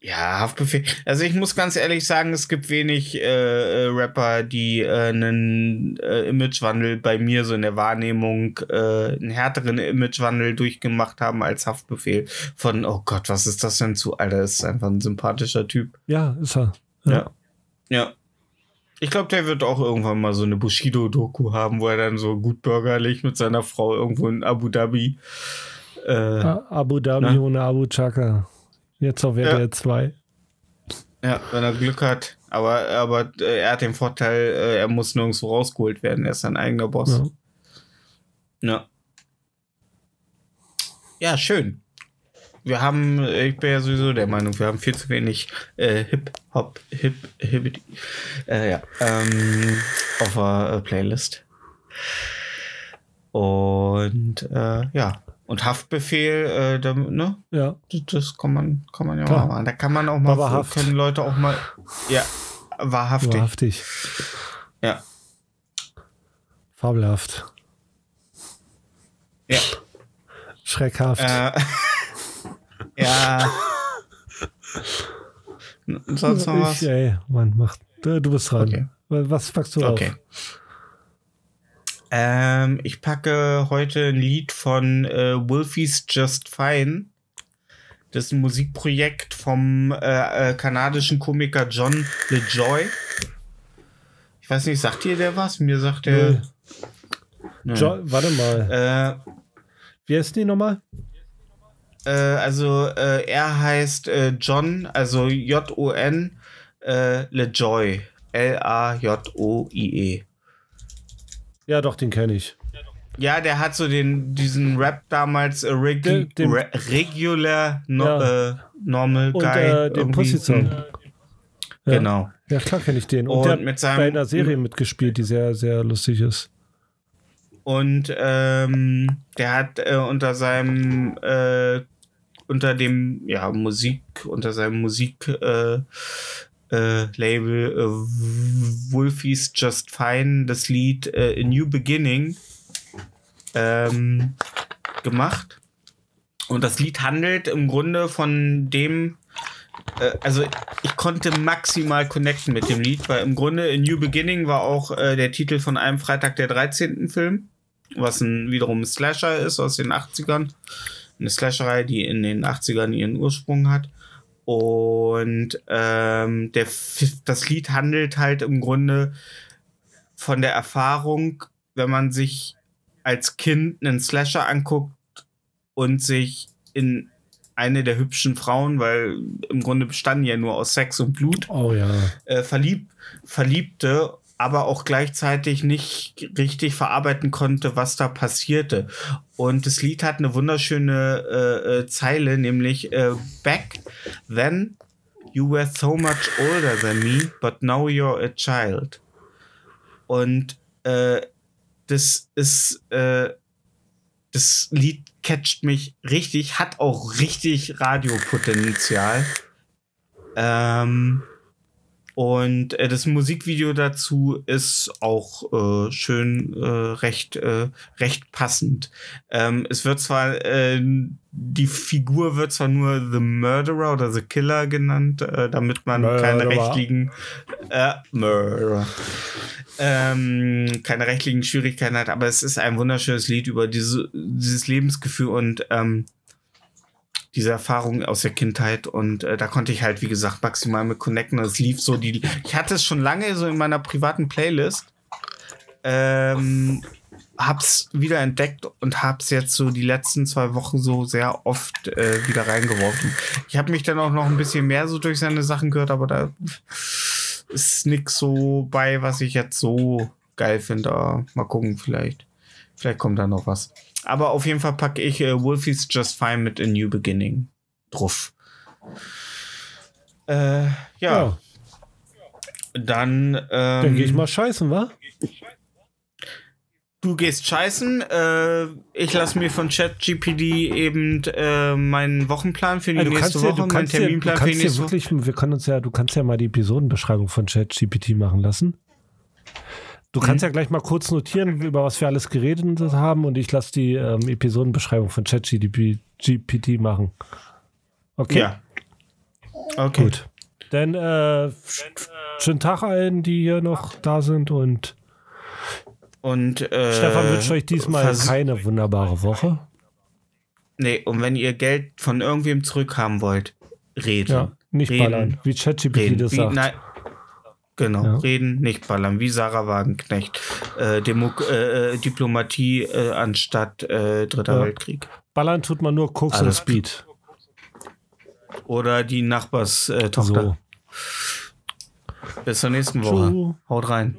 Ja. Ja, Haftbefehl. Also ich muss ganz ehrlich sagen, es gibt wenig äh, äh, Rapper, die äh, einen äh, Imagewandel bei mir so in der Wahrnehmung, äh, einen härteren Imagewandel durchgemacht haben als Haftbefehl. Von, oh Gott, was ist das denn zu? Alter, ist einfach ein sympathischer Typ. Ja, ist er. Ja. Ja. Ich glaube, der wird auch irgendwann mal so eine Bushido-Doku haben, wo er dann so gut bürgerlich mit seiner Frau irgendwo in Abu Dhabi. Abu Dhabi Na? ohne Abu Chaka. Jetzt auf RTL 2. Ja, wenn er Glück hat. Aber, aber äh, er hat den Vorteil, äh, er muss nirgendwo rausgeholt werden. Er ist sein eigener Boss. Ja. Ja. Ja, schön. Wir haben, äh, ich bin ja sowieso der Meinung, wir haben viel zu wenig äh, Hip-Hop, Hip, Hip, äh, ja, ähm, auf der äh, Playlist. Und äh, ja, und Haftbefehl, äh, da, ne? Ja. Das, kann man, kann man ja Klar. mal machen. Da kann man auch mal, Aber Haft. können Leute auch mal, ja, wahrhaftig. Wahrhaftig. Ja, Fabelhaft. ja. Schreckhaft. Äh, ja. Sonst noch was? ich, ey, Mann, mach. Du, bist dran. Okay. Was packst du Okay. auf? Ähm, ich packe heute ein Lied von äh, Wolfie's Just Fine. Das ist ein Musikprojekt vom äh, äh, kanadischen Komiker John LeJoy. Ich weiß nicht, sagt ihr der was? Mir sagt der. Jo, warte mal. Äh, Wie heißt die nochmal? äh, also äh, er heißt äh, John, also J-O-N, LeJoy. L-A-J-O-I-E. Ja, doch, den kenne ich. Ja, der hat so den, diesen Rap damals äh, regu Den- re regular no, Ja. äh, normal Und guy. äh, den. Pussy-Song. Hm, Ja. Genau. Ja, klar kenne ich den. Und, Und der hat mit seinem- bei einer Serie mitgespielt, die sehr, sehr lustig ist. Und ähm, der hat äh, unter seinem äh, unter dem ja Musik unter seinem Musik äh, äh, Label äh, Wolfie's Just Fine das Lied äh, A New Beginning ähm, gemacht. Und das Lied handelt im Grunde von dem, äh, also ich konnte maximal connecten mit dem Lied, weil im Grunde A New Beginning war auch äh, der Titel von einem Freitag der 13. Film, was ein wiederum ein Slasher ist aus den 80ern. Eine Slasherei, die in den 80ern ihren Ursprung hat. Und ähm, der, das Lied handelt halt im Grunde von der Erfahrung, wenn man sich als Kind einen Slasher anguckt und sich in eine der hübschen Frauen, weil im Grunde bestanden ja nur aus Sex und Blut, Oh ja. äh, verlieb, verliebte, aber auch gleichzeitig nicht richtig verarbeiten konnte, was da passierte. Und das Lied hat eine wunderschöne äh, äh, Zeile, nämlich äh, Back then you were so much older than me, but now you're a child. Und äh, das ist äh, das Lied catcht mich richtig, hat auch richtig Radiopotenzial. Ähm, und äh, das Musikvideo dazu ist auch äh, schön äh, recht, äh, recht passend. Ähm, es wird zwar, äh, die Figur wird zwar nur The Murderer oder The Killer genannt, äh, damit man keine Murderer. rechtlichen äh, Murderer. Ähm, keine rechtlichen Schwierigkeiten hat, aber es ist ein wunderschönes Lied über diese, dieses Lebensgefühl und ähm, diese Erfahrung aus der Kindheit und äh, da konnte ich halt, wie gesagt, maximal mit connecten. Es lief so die. Ich hatte es schon lange so in meiner privaten Playlist. Ähm, hab's wieder entdeckt und hab's jetzt so die letzten zwei Wochen so sehr oft äh, wieder reingeworfen. Ich habe mich dann auch noch ein bisschen mehr so durch seine Sachen gehört, aber da ist nix so bei, was ich jetzt so geil finde. Mal gucken, vielleicht. Vielleicht kommt da noch was. Aber auf jeden Fall packe ich äh, Wolfie's Just Fine mit A New Beginning drauf. Äh, ja, Ja. dann. Ähm, Dann gehe ich mal scheißen, wa? Du gehst scheißen. Äh, ich lasse mir von ChatGPD eben äh, meinen Wochenplan für die Also nächste ja, Woche, du meinen kannst ja, du Terminplan für die kannst ja nächste Woche. wirklich, wir können uns ja, du kannst ja mal die Episodenbeschreibung von ChatGPT machen lassen. Du kannst Mhm. ja gleich mal kurz notieren, über was wir alles geredet haben und ich lasse die ähm, Episodenbeschreibung von ChatGPT machen. Okay, Ja. Okay. gut. Dann äh, schönen Tag allen, die hier noch da sind und Und äh, Stefan wünscht euch diesmal keine wunderbare Woche. Nee, und wenn ihr Geld von irgendwem zurückhaben wollt, reden. Ja, nicht Reden. ballern, wie ChatGPT das Wie, sagt. nein. Genau, Ja. reden, nicht ballern, wie Sarah Wagenknecht. Äh, äh, äh, Diplomatie äh, anstatt äh, Dritter Ja. Weltkrieg. Ballern tut man nur Koks und Speed. Oder die Nachbarstochter. Äh. So. Bis zur nächsten Woche. Tschu. Haut rein.